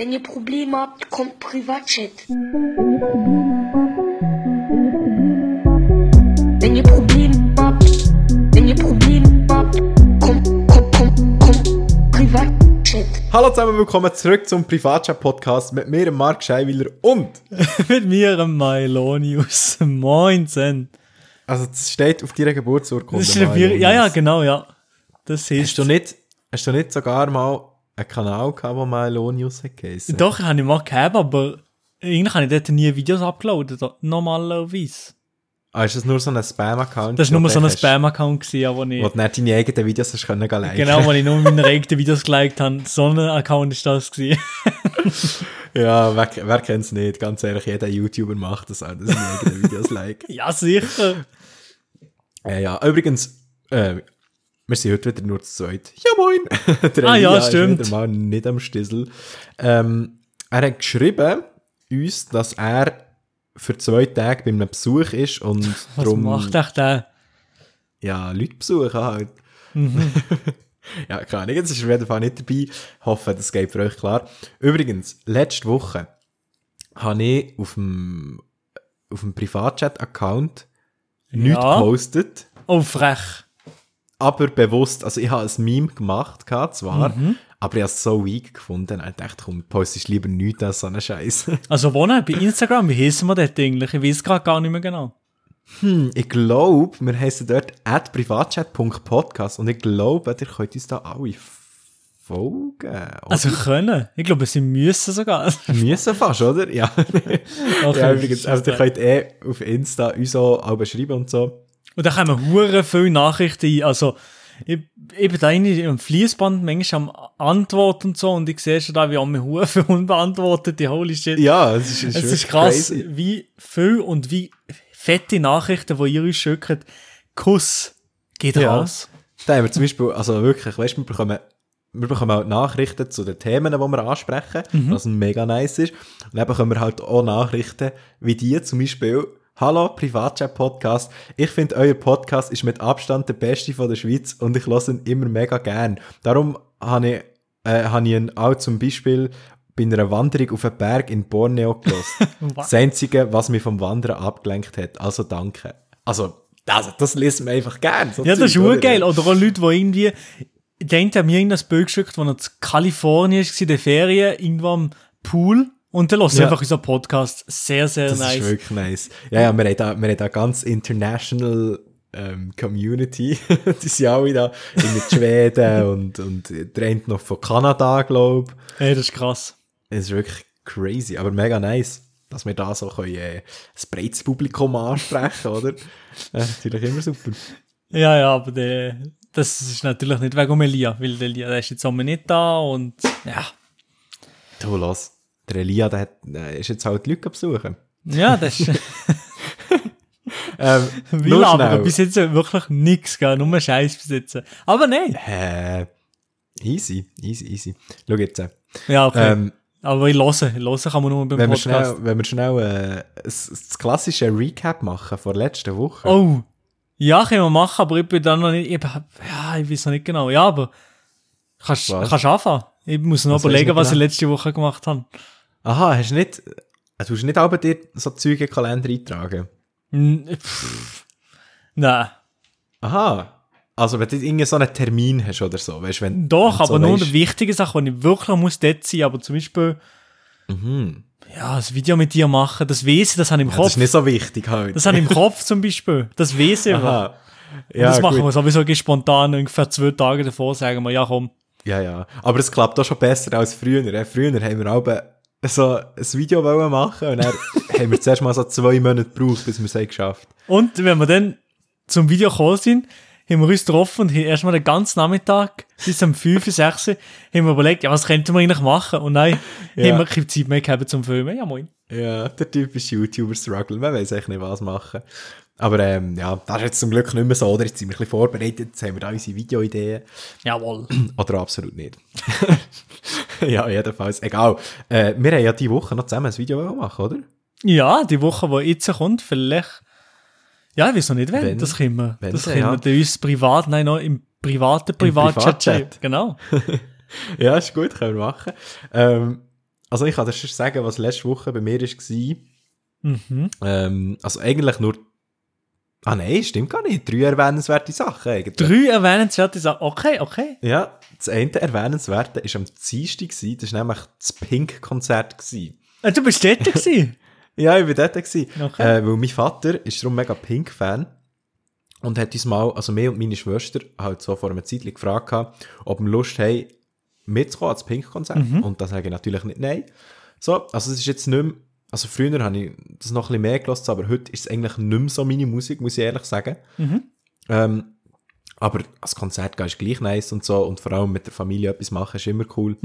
Wenn ihr Probleme habt, kommt Privatchat. Wenn ihr Probleme habt, wenn ihr Probleme habt, kommt, kommt, kommt, kommt Privatchat. Hallo zusammen, willkommen zurück zum Privatchat-Podcast mit mir, Marc Scheiwiller und. mit mir, dem Mailonius. Moinsen. Also, das steht auf deiner Geburtsurkunde. Das ist ja, ja, genau, ja. Das Hast ist. du nicht, hast du nicht sogar mal einen Kanal gehabt, der Mailonius hat geheißen? Doch, habe ich mal gehabt, aber eigentlich habe ich dort nie Videos abgeladen, normalerweise. Ah, ist das nur so ein Spam-Account? Das war nur so ein Spam-Account, gewesen, ja, wo ich, du nicht deine eigenen Videos hast können liken. genau, wo ich nur meine eigenen Videos geliked habe. So ein Account ist das gewesen. Ja, wer, wer kennt es nicht? Ganz ehrlich, jeder YouTuber macht das auch, dass seine eigenen Videos like. ja, sicher. Äh, ja, übrigens, äh, wir sind heute wieder nur zu zweit. Ja, moin! Der Ah, ja, stimmt. Ist wieder mal nicht am Stissel. Ähm, er hat geschrieben, uns, dass er für zwei Tage bei einem Besuch ist und Was darum macht echt der? ja, Leute besuchen halt. Mhm. ja, keine Ahnung, jetzt ist er auf jeden Fall nicht dabei. Hoffe, das geht für euch klar. Übrigens, letzte Woche habe ich auf dem, auf dem Privatchat-Account nichts Ja. gepostet. Oh, frech. Aber bewusst, also ich habe ein Meme gemacht, gehabt, zwar, Mhm. aber ich habe es so weak gefunden, ich dachte, komm, postest lieber nichts als so einen Scheiß. Also, wo? Bei Instagram, wie heissen wir dort eigentlich? Ich weiß gerade gar nicht mehr genau. ich glaube, wir heißen dort at privatchat.podcast und ich glaube, ihr könnt uns da alle folgen. Oder? Also, können. Ich glaube, sie müssen sogar. müssen fast, oder? Ja. Okay, ja, übrigens, also ihr könnt eh auf Insta uns auch alle schreiben und so. Und da kommen hure viele Nachrichten ein. Also, ich, ich bin da eigentlich am Fließband manchmal am Antworten und so und ich sehe schon da, wie an mir hure viel unbeantwortete Holy shit. Ja, es ist, es wirklich ist krass, crazy. wie viel und wie fette Nachrichten, die ihr uns schickt. Kuss geht Ja. raus. Da haben wir zum Beispiel, also wirklich, weißt du, wir bekommen, wir bekommen auch Nachrichten zu den Themen, die wir ansprechen, was mega nice ist. Und dann bekommen wir halt auch Nachrichten wie die zum Beispiel, Hallo, Privatchat-Podcast. Ich finde, euer Podcast ist mit Abstand der beste von der Schweiz und ich höre ihn immer mega gern. Darum habe ich, äh, habe ich ihn auch zum Beispiel bei einer Wanderung auf einen Berg in Borneo gehört. das Einzige, was mich vom Wandern abgelenkt hat. Also danke. Also, das, das liest man einfach gern. so Ja, das ist oder? urgeil. Oder auch Leute, die irgendwie, eine hat mir irgendein Bild geschickt, wo er in Kalifornien war, in der Ferien, irgendwo am Pool. Und der lässt Ja. einfach unseren Podcast. Sehr, sehr Das nice. ist wirklich nice. Ja, ja, wir haben da, wir haben da ganz international ähm, Community. die sind alle da in mit Schweden und, und eine noch von Kanada, glaube Hey, das ist krass. ich. Es ist wirklich crazy, aber mega nice, dass wir da so können, äh, ein breites Publikum ansprechen, oder? Ja, natürlich immer super. Ja, ja, aber der, das ist natürlich nicht wegen Elia, weil der Elia, der ist jetzt auch nicht da und ja. Du, los. Der Elia, der hat, äh, ist jetzt halt die Leute besuchen. Ja, das ist, Ähm, will aber schnell. bis jetzt wirklich nichts, gell, nur Scheiß jetzt. Aber nein. Äh, easy, easy, easy. Schau jetzt. Äh, Ja, okay. ähm, aber ich höre, hören kann man nur beim wenn wir Podcast. schnell, wenn wir schnell äh, das, klassische Recap machen von letzter Woche. Oh, ja, können wir machen, aber ich bin dann noch nicht, ich, ja, ich weiß noch nicht genau. Ja, aber kannst kannst anfangen. Ich muss noch Was überlegen, du was ich letzte Woche gemacht habe. Aha, hast du nicht, äh, du hast nicht aber dir so Zeug in den Kalender eintragen? Pff, Nein. Aha. Also wenn du irgendwie so einen Termin hast oder so, weißt wenn Doch, wenn aber nur weisst- die wichtigen Sachen, die ich wirklich muss dort sein, aber zum Beispiel, Mhm. ja, ein Video mit dir machen, das ich, das habe ich im Ja, Kopf. das ist nicht so wichtig halt. Das habe ich im Kopf zum Beispiel. Das ich. Aha. Ja, das machen gut. wir sowieso spontan, ungefähr zwei Tage davor sagen wir, ja komm. Ja, ja. Aber es klappt auch schon besser als früher. äh. Früher haben wir auch so ein Video wollen machen und dann haben wir zuerst mal so zwei Monate gebraucht, bis wir es haben geschafft Und wenn wir dann zum Video gekommen sind, haben wir uns getroffen und haben erstmal den ganzen Nachmittag bis um 5, 6 haben wir überlegt, ja, was könnten wir eigentlich machen? Und nein, Ja. haben wir keine Zeit mehr gehabt zum Filmen. Ja, moin. Ja, der typische YouTuber-Struggle. Man weiß echt nicht, was machen. Aber ähm, ja, das ist jetzt zum Glück nicht mehr so, oder? Jetzt sind wir ein bisschen vorbereitet, jetzt haben wir da unsere Videoideen. Jawohl. Oder absolut nicht. ja, jedenfalls. Egal. Äh, wir haben ja diese Woche noch zusammen ein Video machen, oder? Ja, die Woche, die jetzt kommt, vielleicht. Ja, noch nicht, wenn. Wenn- das können wir. wenn das können ja. wir uns privat, nein, noch im privaten Privatchat. Privatchat. Genau. ja, ist gut, können wir machen. Ähm, also ich kann dir schon sagen, was letzte Woche bei mir war. Mhm. Ähm, also eigentlich nur, ah nein, stimmt gar nicht, drei erwähnenswerte Sachen eigentlich. Drei erwähnenswerte Sachen. Okay, okay. Ja, das eine erwähnenswerte war am Dienstag, gewesen, das war nämlich das Pink-Konzert. Ah, Du bist dort gewesen? Ja, ich war dort. Gewesen. Okay. Äh, weil mein Vater ist darum mega Pink-Fan und hat uns mal, also mir und meine Schwester, halt so vor einer Zeit gefragt, ob wir Lust haben, mitzukommen ans Pink-Konzert. Und da sage ich natürlich nicht nein. So, also es ist jetzt nicht mehr, also früher habe ich das noch ein bisschen mehr gelassen, aber heute ist es eigentlich nicht mehr so meine Musik, muss ich ehrlich sagen. Ähm, aber als Konzert gehen ist gleich nice und so und vor allem mit der Familie etwas machen ist immer cool.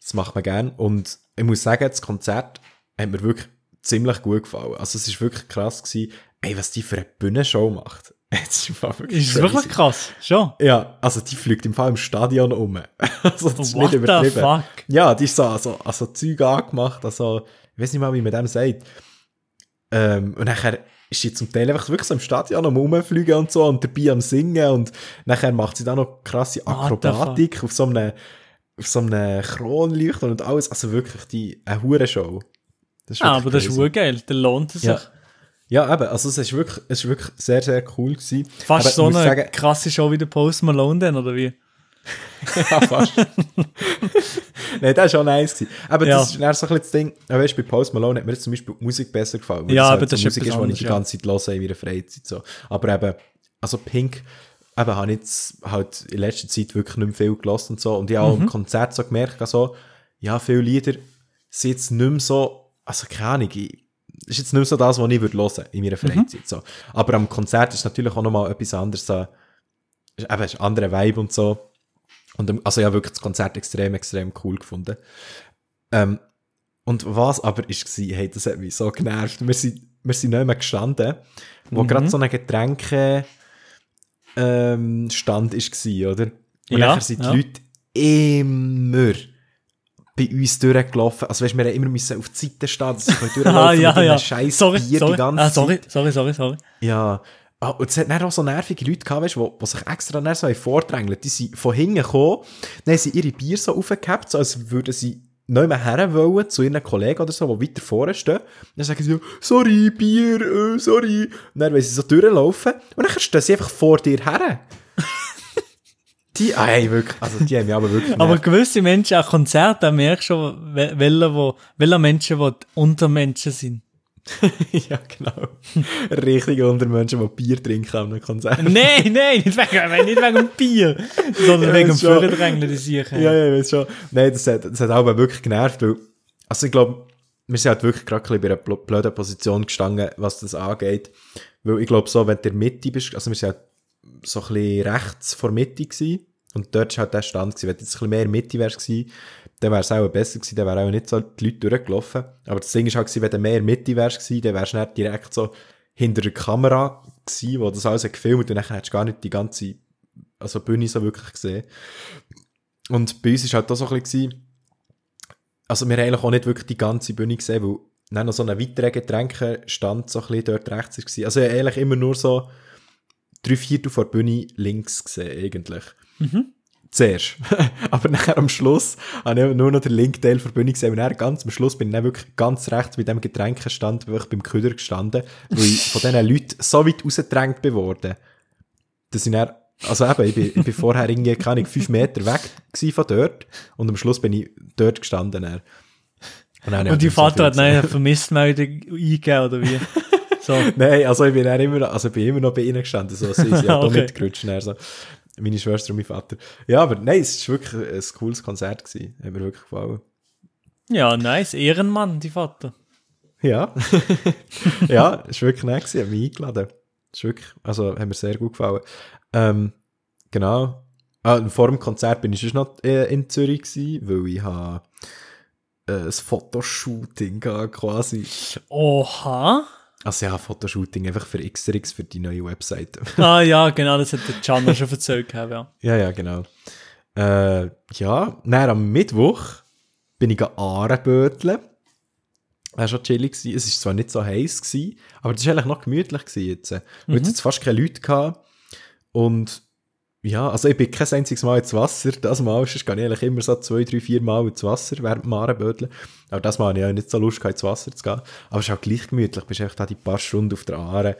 Das macht man gern. Und ich muss sagen, das Konzert hat mir wirklich ziemlich gut gefallen. Also es ist wirklich krass gewesen, ey, was die für eine Bühnenshow macht. Es ist, wirklich Ist wirklich krass? Schon? Ja, also die fliegt im Fall im Stadion um. also das ist What nicht the übertrieben. fuck? Ja, die ist so, also, also Zeug angemacht, also, ich weiß nicht mal, wie man dem sagt. Ähm, und nachher ist sie zum Teil einfach wirklich so im Stadion am Rumfliegen und so und dabei am Singen und nachher macht sie dann noch krasse the Akrobatik auf so einem, auf so einem Kronleuchter und alles, also wirklich die, eine Hure-Show. Das Ah, aber das ist crazy. urgeil. Dann lohnt es sich. Ja. Ja, eben, also es ist wirklich, es ist wirklich sehr, sehr cool gewesen. Fast Aber so eine sagen- krasse Show wie der Post Malone dann, oder wie? Ja, fast. Nein, das war schon nice. Gewesen. Aber Ja. das ist dann so ein das Ding, weißt, bei Post Malone hat mir zum Beispiel Musik besser gefallen. weil Ja, das aber halt das so ist Musik ist, die ich die ganze Zeit höre in meiner Freizeit. So. Aber eben, also Pink, eben, habe ich jetzt halt in letzter Zeit wirklich nicht mehr viel gelassen und so. Und ich habe auch Mhm. im Konzert so gemerkt, also, ja, viele Lieder sind jetzt nicht mehr so, also keine Ahnung, ich, ist jetzt nicht mehr so das, was ich würde hören in meiner Freizeit. So. Aber am Konzert ist natürlich auch nochmal etwas anderes, so, ist eben ist ein anderer Vibe und so. Und ähm, also ja, wirklich das Konzert extrem, extrem cool gefunden. Ähm, und was aber ist war, hey, das hat mich so genervt. Wir sind, wir sind nicht mehr gestanden, wo gerade so ein Getränke ähm, Stand ist war, oder? Und Ja, nachher sind die ja. Leute immer bei uns durchgelaufen. Also weißt, wir haben immer müssen auf die Seite stehen, dass sie durchlaufen Ah, ja, mit ja. scheiß Sorry, Bier sorry. die ganze ah, sorry, Zeit. sorry, sorry, sorry. Ja. Ah, und es hat dann auch so nervige Leute gehabt, weißt, die, die sich extra dann so vordrängelt. Die sind von hinten gekommen, dann haben sie ihre Bier so aufgehabt, so als würden sie nicht mehr her wollen, zu ihren Kollegen oder so, die weiter vorne stehen. Dann sagen sie so, sorry, Bier, äh, sorry. Und dann wollen sie so durchlaufen und dann stehen sie einfach vor dir her. die, ah, hey, wirklich, also die haben mich aber wirklich Aber genervt. gewisse Menschen, auch Konzerte, da merkst du schon, wel- welche, welche Menschen, die Untermenschen sind. ja, genau. Richtige Untermenschen, die Bier trinken an einem Konzert. nein, nein, nicht wegen, nicht wegen Bier, sondern Ja, wegen dem Förderdrängeln, die sich Ja, ja, ich weiß schon. Nein, das hat, das hat auch wirklich genervt, weil, also ich glaube, wir sind halt wirklich gerade bei einer bl- blöden Position gestanden, was das angeht. Weil ich glaube, so, wenn du in der Mitte bist, also wir sind halt so ein bisschen rechts vor Mitte gewesen, und dort war halt der Stand gewesen. Wenn du jetzt ein bisschen mehr in der Mitte wärst gewesen, dann wäre es auch besser gewesen, dann wären auch nicht so die Leute durchgelaufen. Aber das Ding ist halt wenn du mehr Mitte wärst gewesen, dann wärst du nicht direkt so hinter der Kamera gewesen, wo das alles hat gefilmt und dann hättest du gar nicht die ganze, also Bühne so wirklich gesehen. Und bei uns war halt auch so ein bisschen, also wir haben eigentlich auch nicht wirklich die ganze Bühne gesehen, weil dann noch so ein weiterer Getränkestand so ein bisschen dort rechts war. Also ich eigentlich immer nur so drei Viertel vor der Bühne links gesehen, eigentlich. Zuerst. Aber nachher am Schluss habe ich nur noch den linken Teil der Bühne gesehen und dann ganz am Schluss bin ich dann wirklich ganz rechts bei dem Getränkestand wirklich beim Küder gestanden, weil ich von diesen Leuten so weit rausgedrängt bin worden, dass ich dann, also eben, ich bin, ich bin vorher irgendwie, keine Ahnung, fünf Meter weg gewesen von dort und am Schluss bin ich dort gestanden. Dann. Und, dann Und so viel Vater hat eine Vermisstmeldung eingegeben, oder wie? So. Nein, also ich bin immer, also ich bin immer noch bei ihnen gestanden, so, sie sind ja da Okay. mitgerutscht, dann so. Meine Schwester und mein Vater. Ja, aber nein, es war wirklich ein cooles Konzert gewesen, hat mir wirklich gefallen. Ja, nice. Ehrenmann, die Vater. Ja, ja, es war wirklich nett gewesen, hat mich eingeladen. Es ist wirklich, also hat mir sehr gut gefallen. Ähm, genau. Ah, vor dem Konzert bin ich schon noch äh, in Zürich gewesen, weil ich habe äh, ein Fotoshooting quasi. Oha. Also ja, Fotoshooting einfach für XRX, für die neue Webseite. Ah ja, genau, das hat der Can schon erzählt. gehabt, Ja. Ja, ja, genau. Äh, ja, dann am Mittwoch bin ich Ahrenböteln. Das war schon chillig. gewesen. Es war zwar nicht so heiß, gewesen, aber es war eigentlich noch gemütlich gewesen jetzt. Weil es jetzt fast keine Leute gehabt. Und Ja, also ich bin kein einziges Mal ins Wasser. Das Mal gehe ich eigentlich immer so zwei, drei, vier Mal ins Wasser während dem Arenbödeln. Aber das Mal habe ich auch nicht so Lust, ins Wasser zu gehen. Aber es ist auch gleich gemütlich. Du bist echt da die paar Stunden auf der Aare.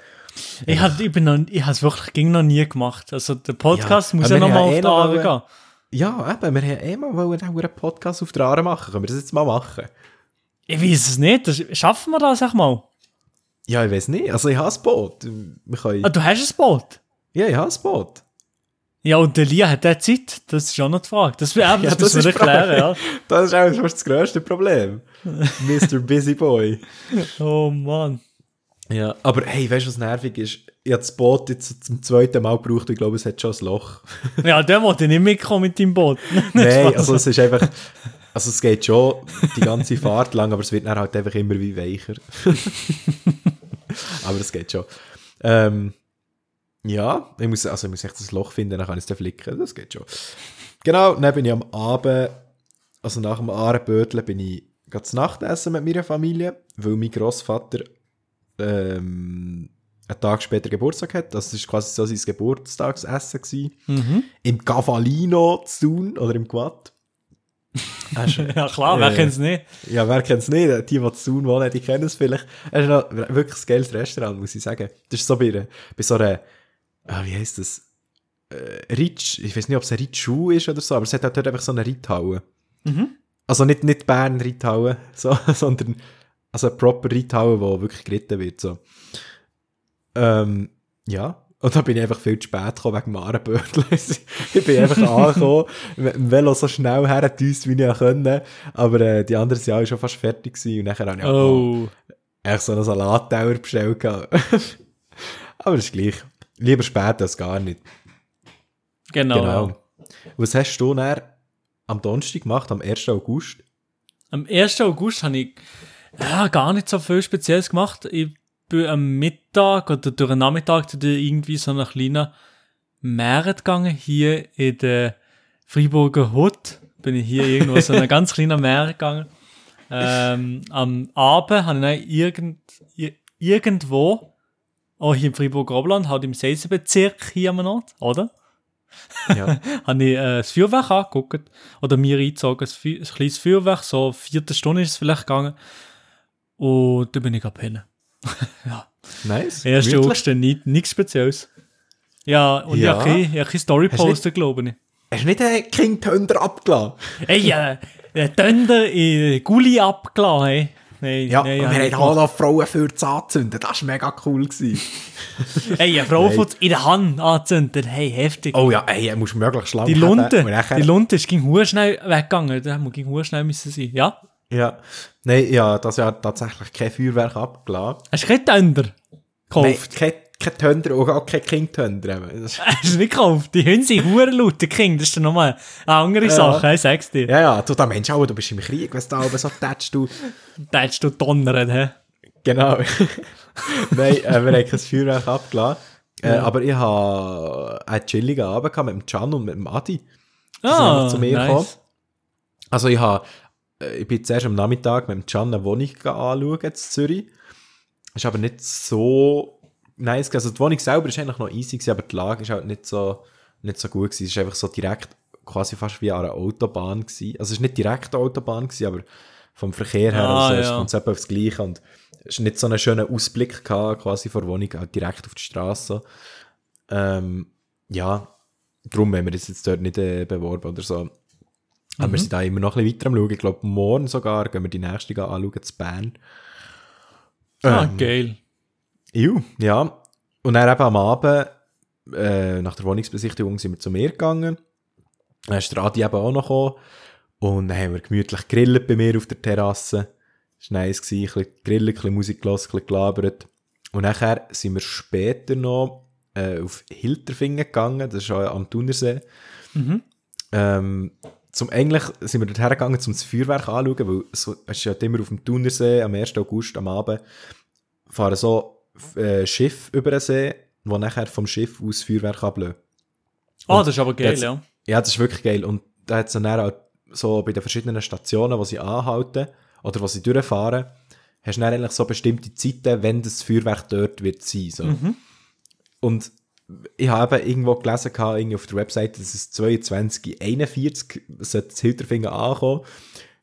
Ich habe es wirklich ging noch nie gemacht. Also der Podcast Ja, muss ja nochmal auf eh noch Aare gehen. Ja, eben, wir haben eh mal wollen einen Podcast auf der Aare machen. Können wir das jetzt mal machen? Ich weiß es nicht. Das, schaffen wir das auch mal? Ja, ich weiß nicht. Also ich habe ein Boot. Wir können... Ah, du hast ein Boot? Ja, ich habe ein Boot. Ja, und der Lia hat der Zeit? Das ist auch noch die Frage. Das, das, Ja, das müssen wir ist erklären, ja. Das ist auch fast das grösste Problem. Mr. Busy Boy. Oh Mann. Ja, aber hey, weißt du, was nervig ist? Ich habe das Boot jetzt zum zweiten Mal gebraucht. Ich glaube, es hat schon ein Loch. Ja, der wollte nicht mitkommen mit deinem Boot. Nein, also es ist einfach... Also es geht schon die ganze Fahrt lang, aber es wird dann halt einfach immer wie weicher. aber es geht schon. Ähm, ja, ich muss, also ich muss echt das Loch finden, dann kann ich es flicken. Das geht schon. Genau, dann bin ich am Abend, also nach dem Ahrenböteln, bin ich gerade zu Nacht essen mit meiner Familie, weil mein Großvater ähm, einen Tag später Geburtstag hat. Das war quasi so sein Geburtstagsessen. Gewesen. Mhm. Im Cavallino zu tun oder im Quad. Ja klar, wer Äh, kennt es nicht? ja, wer kennt es nicht? Die, die zu tun wohnen, die kennen es vielleicht. Es ist noch wirklich ein geiles Restaurant, muss ich sagen. Das ist so bei, bei so einer, ah, wie heisst das? Äh, Ritsch, ich weiß nicht, ob es ein Ritsch-Schuh ist oder so, aber es hat halt dort einfach so eine Reithalle. Mhm. Also nicht, nicht Bern Reithalle, so, sondern also eine proper Reithalle, wo wirklich geritten wird. So. Ähm, ja. Und dann bin ich einfach viel zu spät gekommen wegen dem Ahrenbötel. ich bin einfach angekommen, mit dem Velo so schnell hergedüst, wie ich auch konnte. Aber äh, die anderen sind alle schon fast fertig gewesen. Und nachher habe ich auch Oh. echt so einen Salattauer bestellt. Aber das ist gleich. Lieber spät als gar nicht. Genau. Genau. Was hast du dann am Donnerstag gemacht, am 1. August? Am 1. August habe ich ja, gar nicht so viel Spezielles gemacht. Ich bin am Mittag oder durch den Nachmittag zu irgendwie so einer kleinen Meere gegangen, hier in der Freiburger Hut. Bin ich hier irgendwo so einer ganz kleinen Meere gegangen. Ähm, am Abend habe ich dann irgend, ir- irgendwo, auch hier im Freiburger Oberland, halt im Seisenbezirk hier am Ort, oder? Ja. habe ich äh, das Feuerwerk angeguckt oder mir eingezogen, ein, kleines Feuerwerk, so vierte Stunde ist es vielleicht gegangen. Und dann bin ich abhängen. nice. 1. Gemütlich. August, nicht, nichts Spezielles. Ja, und Ja. ich habe keine, Story posten, glaube ich. Hast du nicht den King Thunder abgelassen? Ey, äh, der Tönder in Gulli abgelassen, hey. Nein, Ja, nein, wir haben auch noch Frauen für das anzünden. Das war mega cool. Gewesen. gemacht. Ey, eine Frau Nein. von in der Hand angezündet, hey, heftig. Oh ja, ey, er muss möglichst lang die. Lunte, nachher- die Lunte ist ging schnell weggegangen, da ging hure schnell müssen sein. Ja? Ja. Nein, ja, das Jahr tatsächlich kein Feuerwerk abgelassen. Hast du keinen Tönder Nein, gekauft? kein, kein Thunder und auch kein King Thunder. eben. Das- Hast du nicht gekauft? Die Hunde sind laut, der King, das ist dann nochmal eine andere Sache, ich sag's dir. Ja, ja, du, da Mensch, auch, du bist im Krieg, wenn du da oben so tätst, du. Hättest du donnert, hä? Genau. Nein, äh, wir haben kein Feuerwerk abgelassen. Äh, aber ich hatte einen chilligen Abend gehabt mit dem Can und mit dem Adi. Die Ah, zu mir nice. gekommen. Also ich habe, äh, ich bin zuerst am Nachmittag mit dem Can eine Wohnung anschauen in Zürich. Ist aber nicht so nice. Also die Wohnung selber ist eigentlich noch easy gewesen, aber die Lage ist halt nicht so, nicht so gut gewesen. Es ist einfach so direkt, quasi fast wie an einer Autobahn gewesen. Also es ist nicht direkt eine Autobahn gewesen, aber vom Verkehr her, Ah, also es ja. kommt etwa aufs Gleiche und es ist nicht so einen schönen Ausblick gehabt, quasi vor der Wohnung, auch direkt auf die Straße. Ähm, ja, darum haben wir uns jetzt dort nicht äh, beworben oder so. Aber Mhm. wir sind da immer noch ein bisschen weiter am Schauen. Ich glaube, morgen sogar gehen wir die nächste anschauen, zu Bern. Ah, Ähm, geil. Ju, ja. Und dann eben am Abend, äh, nach der Wohnungsbesichtigung, sind wir zu mir gegangen. Dann ist der Adi eben auch noch gekommen. Und dann haben wir gemütlich gegrillt bei mir auf der Terrasse. Das war nice, gewesen. ein bisschen gegrillt, ein bisschen Musik gelassen, ein bisschen gelabert. Und nachher sind wir später noch äh, auf Hilterfingen gegangen, das ist auch am Thunersee. Ähm, zum, eigentlich sind wir dort hergegangen, um das Feuerwerk anzuschauen, weil so, es ist ja immer auf dem Thunersee am 1. August am Abend fahren so äh, Schiff über den See, wo nachher vom Schiff aus Feuerwerk ablösen. Ah, das ist aber geil, ja. Ja, das ist wirklich geil. Und da hat es dann auch so bei den verschiedenen Stationen, wo sie anhalten oder wo sie durchfahren, hast du dann eigentlich so bestimmte Zeiten, wenn das Feuerwerk dort wird sein. So. Und ich habe eben irgendwo gelesen, gehabt, irgendwie auf der Webseite, dass es 22, 41 sollte das Hilterfinger ankommen.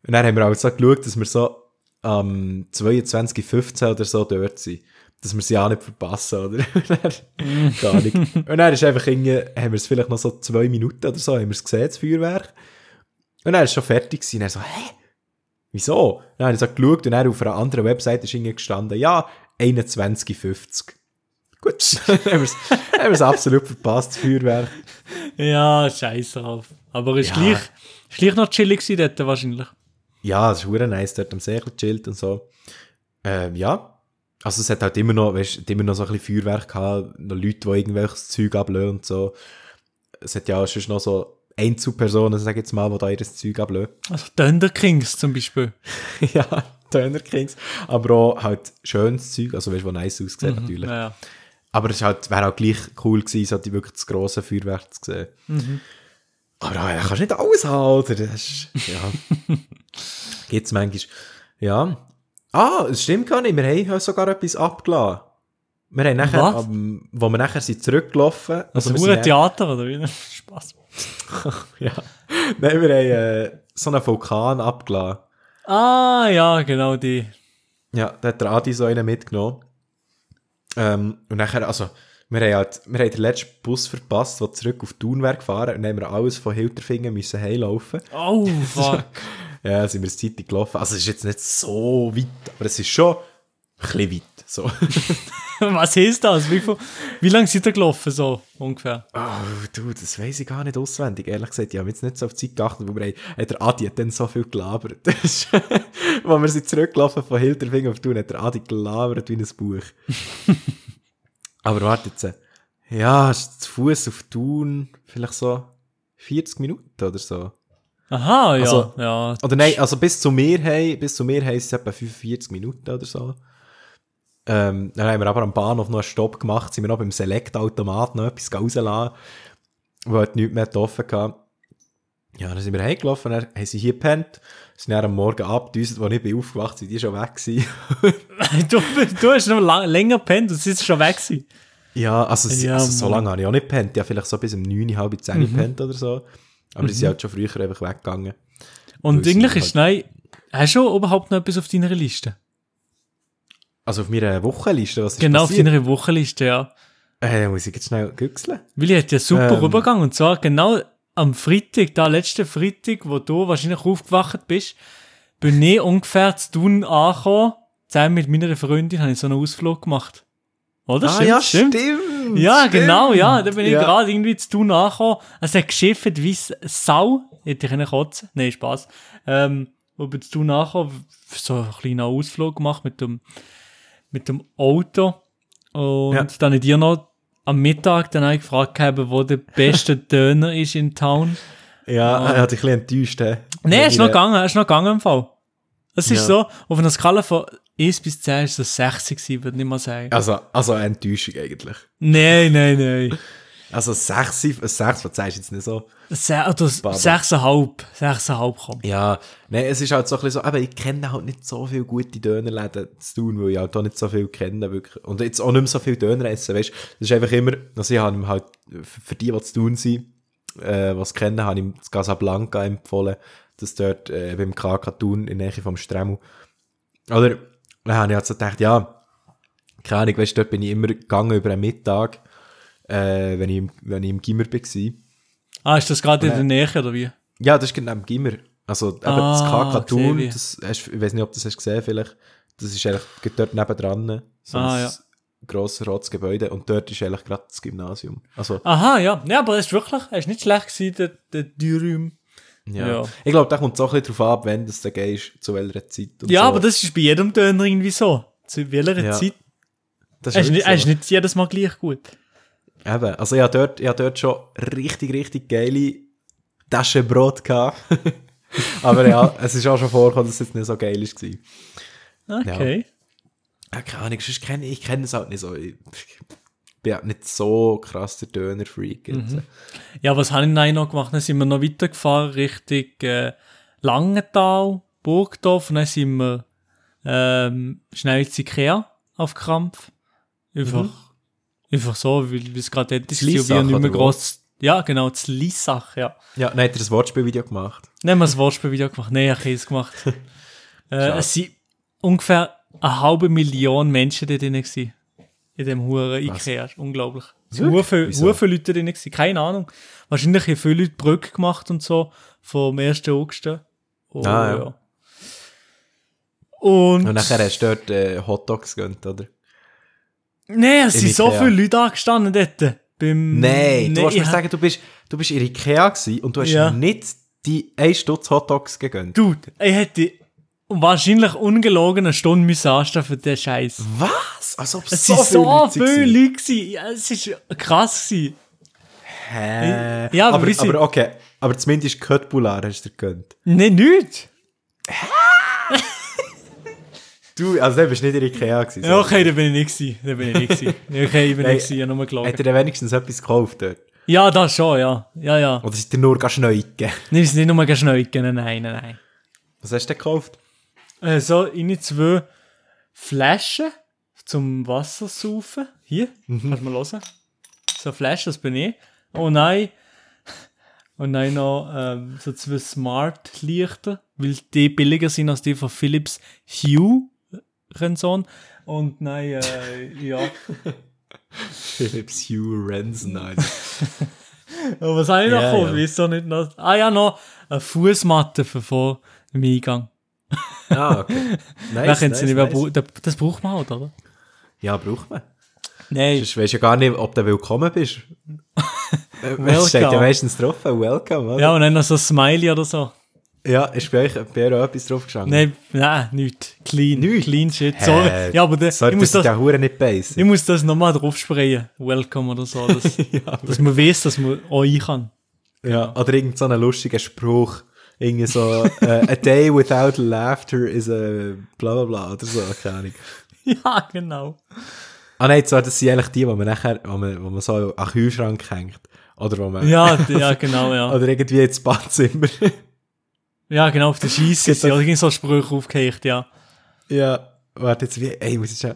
Und dann haben wir auch so geschaut, dass wir so am 22, 15 oder so dort sind. Dass wir sie auch nicht verpassen, oder? Dann- Gar nicht. Und dann ist einfach irgendwie, haben wir es vielleicht noch so zwei Minuten oder so, haben wir es gesehen, das Feuerwerk. Und dann ist es schon fertig gewesen. Und dann so, hä? Wieso? Dann habe ich so geschaut und dann auf einer anderen Webseite ist irgendwie gestanden, ja, 21,50. Gut, dann haben wir es es absolut verpasst, das Feuerwerk. Ja, scheiß drauf. Aber ist Ja. gleich, ist gleich noch chillig gewesen dort wahrscheinlich. Ja, es ist nice, dort am See gechillt und so. Ähm, ja. Also es hat halt immer noch, weißt, immer noch so ein bisschen Feuerwerk gehabt, noch Leute, die irgendwelches Zeug ablösen und so. Es hat ja sonst noch so Einzelpersonen, sag ich jetzt mal, die da ihr Zeug ablösen. Also Thunder Kings zum Beispiel. ja, Turner Kings. Aber auch halt schönes Zeug, also weißt du, was nice aussieht natürlich. Ja. Aber es ist halt, wäre auch gleich cool gewesen, so die wirklich das grosse Feuerwerk zu sehen. Mhm. Aber ja, kannst nicht alles haben, oder? Das ist, ja. Gibt's manchmal. Ja. Ah, es stimmt gar nicht. Wir haben sogar etwas abgelassen. Wir haben nachher, Was? am- wo wir nachher sind zurückgelaufen. Also sind ein Theater, oder wie? Spaß. Ja. Nein, wir haben äh, so einen Vulkan abgelassen. Ah, ja, genau die. Ja, da hat der Adi so einen mitgenommen. Ähm, und nachher, also, wir haben, halt, wir haben den letzten Bus verpasst, der zurück auf Thun wäre gefahren und dann haben wir alles von Hilterfingen müssen heimlaufen. Oh, fuck. Ja, sind wir eine Zeit gelaufen. Also, es ist jetzt nicht so weit, aber es ist schon ein bisschen weit, so. Was ist das? Wie, viel- wie lange seid ihr gelaufen, so ungefähr? Oh, du, das weiss ich gar nicht auswendig. Ehrlich gesagt, ich habe jetzt nicht so auf die Zeit geachtet, weil wir haben, der Adi hat dann so viel gelabert. Das Als wir sind zurückgelaufen von Hilterfingen auf Thun, hat der Adi gelabert wie ein Buch. Aber warte jetzt. Ja, ist zu Fuß auf Thun vielleicht so 40 Minuten oder so. Aha, ja, Also- ja. Oder nein, also bis zu mir hey, bis zu mir hey, ist es etwa 45 Minuten oder so. Ähm, dann haben wir aber am Bahnhof noch einen Stopp gemacht, sind wir noch beim Select-Automat noch etwas rauslassen, wo halt nichts mehr offen hatte. Ja, dann sind wir heimgelaufen, dann haben sie hier gepennt, sind dann am Morgen abgedüset, als ich bin aufgewacht sind die schon weg gewesen. Du, du hast noch lang, länger gepennt und sie ist schon weg gewesen. ja, also, Ja, also so lange habe ich auch nicht gepennt, ja vielleicht so bis um 9, halb 10 gepennt oder so. Aber die sind halt schon früher einfach weggegangen. Und Weil eigentlich halt- ist, nein, hast du überhaupt noch etwas auf deiner Liste? Also auf meiner Wochenliste, was ist Genau, auf passiert? deiner Wochenliste, ja. Äh, muss ich jetzt schnell güchseln? Willi hat ja super Ähm. Übergang. Und zwar genau am Freitag, da letzten Freitag, wo du wahrscheinlich aufgewacht bist, bin ich ungefähr zu tun angekommen. Zusammen mit meiner Freundin habe ich so einen Ausflug gemacht. Oder? ah ja, stimmt. Ja, stimmt. genau, ja. Da bin ich Ja. gerade irgendwie zu tun angekommen. Es hat geschifft wie Sau. Hätte ich kotzen. Nein, Spaß. Ähm, wo bin zu tun angekommen. So einen kleinen Ausflug gemacht mit dem, mit dem Auto. Und Ja. dann habe ich dir noch am Mittag dann auch gefragt, gehabt, wo der beste Döner ist in Town. Ja, er hat dich ein bisschen enttäuscht. hä? Nein, ist noch gegangen, er ist noch gegangen im Fall. Es ist Ja. so, auf einer Skala von 1 bis 10 ist es 60 gewesen, würde ich mal sagen. Also, also eine Enttäuschung eigentlich. Nein, nein, nein. Also 6, ein 6 von 10 ist jetzt nicht so. Se oder Baba. 6,5. 6,5 kommt. Ja, nein, es ist halt so ein bisschen so, aber ich kenne halt nicht so viele gute Dönerläden zu tun, weil ich halt auch nicht so viel kenne, wirklich. Und jetzt auch nicht mehr so viel Döner essen, weißt du. Das ist einfach immer, also ich habe ihm halt, für die, die zu tun sind, äh, was kennen, habe ich ihm das Casablanca empfohlen, das dort äh, beim KK Thun in der Nähe vom Stremmel. Oder, dann habe ich halt so gedacht, ja, keine Ahnung, weißt du, dort bin ich immer gegangen über einen Mittag, äh, wenn ich, im- wenn ich im Gimmer war. Ah, ist das gerade in der Nähe, oder wie? Ja, das ist genau am Gimmer. Also eben Ah, das KK Thun, wie. das hast, ich weiß nicht, ob du das hast gesehen vielleicht. Das ist eigentlich dort nebendran. So Ah, ein ja. grosses rotes Gebäude. Und dort ist eigentlich gerade das Gymnasium. Also, Aha, ja. Ja, aber es ist wirklich, es ist nicht schlecht gewesen, der, der Dürüm. Ja. Ja. Ich glaube, da kommt es auch ein bisschen drauf ab, wenn das dann gehst, zu welcher Zeit. Und Ja, so. aber das ist bei jedem Döner irgendwie so. Zu welcher Ja, Zeit? das ist, nicht, er ist so. nicht jedes Mal gleich gut. Eben, also ich habe dort, ich habe dort schon richtig, richtig geile Taschenbrot gehabt. aber ja, es ist auch schon vorgekommen, dass es jetzt nicht so geil war. Okay. Ja, keine Ahnung, ich kenne es halt nicht so. Ich bin halt nicht so krass der Döner-Freak. jetzt. Ja, was habe ich dann noch gemacht? Dann sind wir noch weitergefahren Richtung äh, Langenthal, Burgdorf und dann sind wir ähm, schnell ins Ikea auf Krampf. Einfach, Einfach so, weil es gerade dort ist, und wir nicht mehr gross. Ja, genau, das Liessach, ja. Ja, dann hat er ein Wortspielvideo gemacht. Nein, wir ein Wortspielvideo gemacht. Nein, ich habe es gemacht. äh, es sind ungefähr eine halbe Million Menschen da drin gewesen. In dem Huren Ikea. Unglaublich. Es Wirklich? hure viele- Wieso? hure viele Leute drin gewesen. Keine Ahnung. Wahrscheinlich haben viele Leute Brücke gemacht und so. Vom 1. August. Oh, Ah, ja. Und, Und nachher hast du dort äh, Hotdogs gönnt, oder? Nein, es sind so viele Leute angestanden dort. Beim, Nein, du wolltest mir sagen, du bist, du bist in Ikea gewesen und du hast Ja. nicht die 1 Stutz Hotdogs gegönnt. Dude, ich hätte wahrscheinlich ungelogen eine Stunde müssen anstehen für den Scheiß. Was? Als ob Es so waren so viele. Leute. gewesen. Ja, es war krass. Gewesen. Hä? Ja, aber aber, aber okay. Aber zumindest Köttbullar hast du dir gegönnt. Nein, nicht. Du, also dann bist du nicht in Ikea gewesen. Ja, okay, da bin ich nicht gewesen. Da bin ich nicht gewesen. Okay, ich bin nicht gewesen. Ich habe nur Hat gelogen. er denn wenigstens etwas gekauft dort? Ja, das schon, ja. Ja, ja. Oder sind dir nur geschneugen? Nein, wir sind nicht nur geschneuken. Nein, nein, nein. Was hast du denn gekauft? Äh, so, in zwei Flaschen zum Wasser saufen. Hier, Mhm. kannst du mal hören. So Flaschen, das bin ich. Oh nein. Und dann noch ähm, so zwei Smart-Lichter, weil die billiger sind als die von Philips Hue Renson. Und nein, äh, ja. Philips Hue Renson, Alter. Aber was habe ich noch Ja, geholt? ja. Wieso nicht noch? Ah ja, noch eine Fußmatte vor dem Eingang. Ah, okay. Nice, sie nice, nicht mehr? nice. bra- Das, das braucht man halt, oder? Ja, braucht man. Nein. Sonst weisst du ja gar nicht, ob du willkommen bist. Welcome. Es steht ja meistens drauf, welcome, oder? Ja, und dann noch so ein Smiley oder so. Ja, ist bei euch bei euch auch etwas drauf gestanden? Nein, nein, nicht. Clean. Nicht? Clean shit. Hä? Sorry. Ja, aber der, Sorry, ich, das muss das, ja hure nicht basic. ich muss das nochmal drauf sprayen. Welcome oder so. Dass, dass man weiß, dass man auch ein kann. Ja, oder irgend so lustigen Spruch. Irgendwie so, äh, a day without laughter is a bla bla bla oder so, keine Ahnung. Ja, genau. Ah nein, so, das sind eigentlich die, die man nachher, wo man, wo man so an den Kühlschrank hängt. Oder wo man, Ja, ja, genau, ja. oder irgendwie ins Badzimmer. Ja, genau, auf der Scheisse ist ja irgend so Sprüche aufgehängt, ja. ja, warte jetzt, wie, ey, muss ich schon,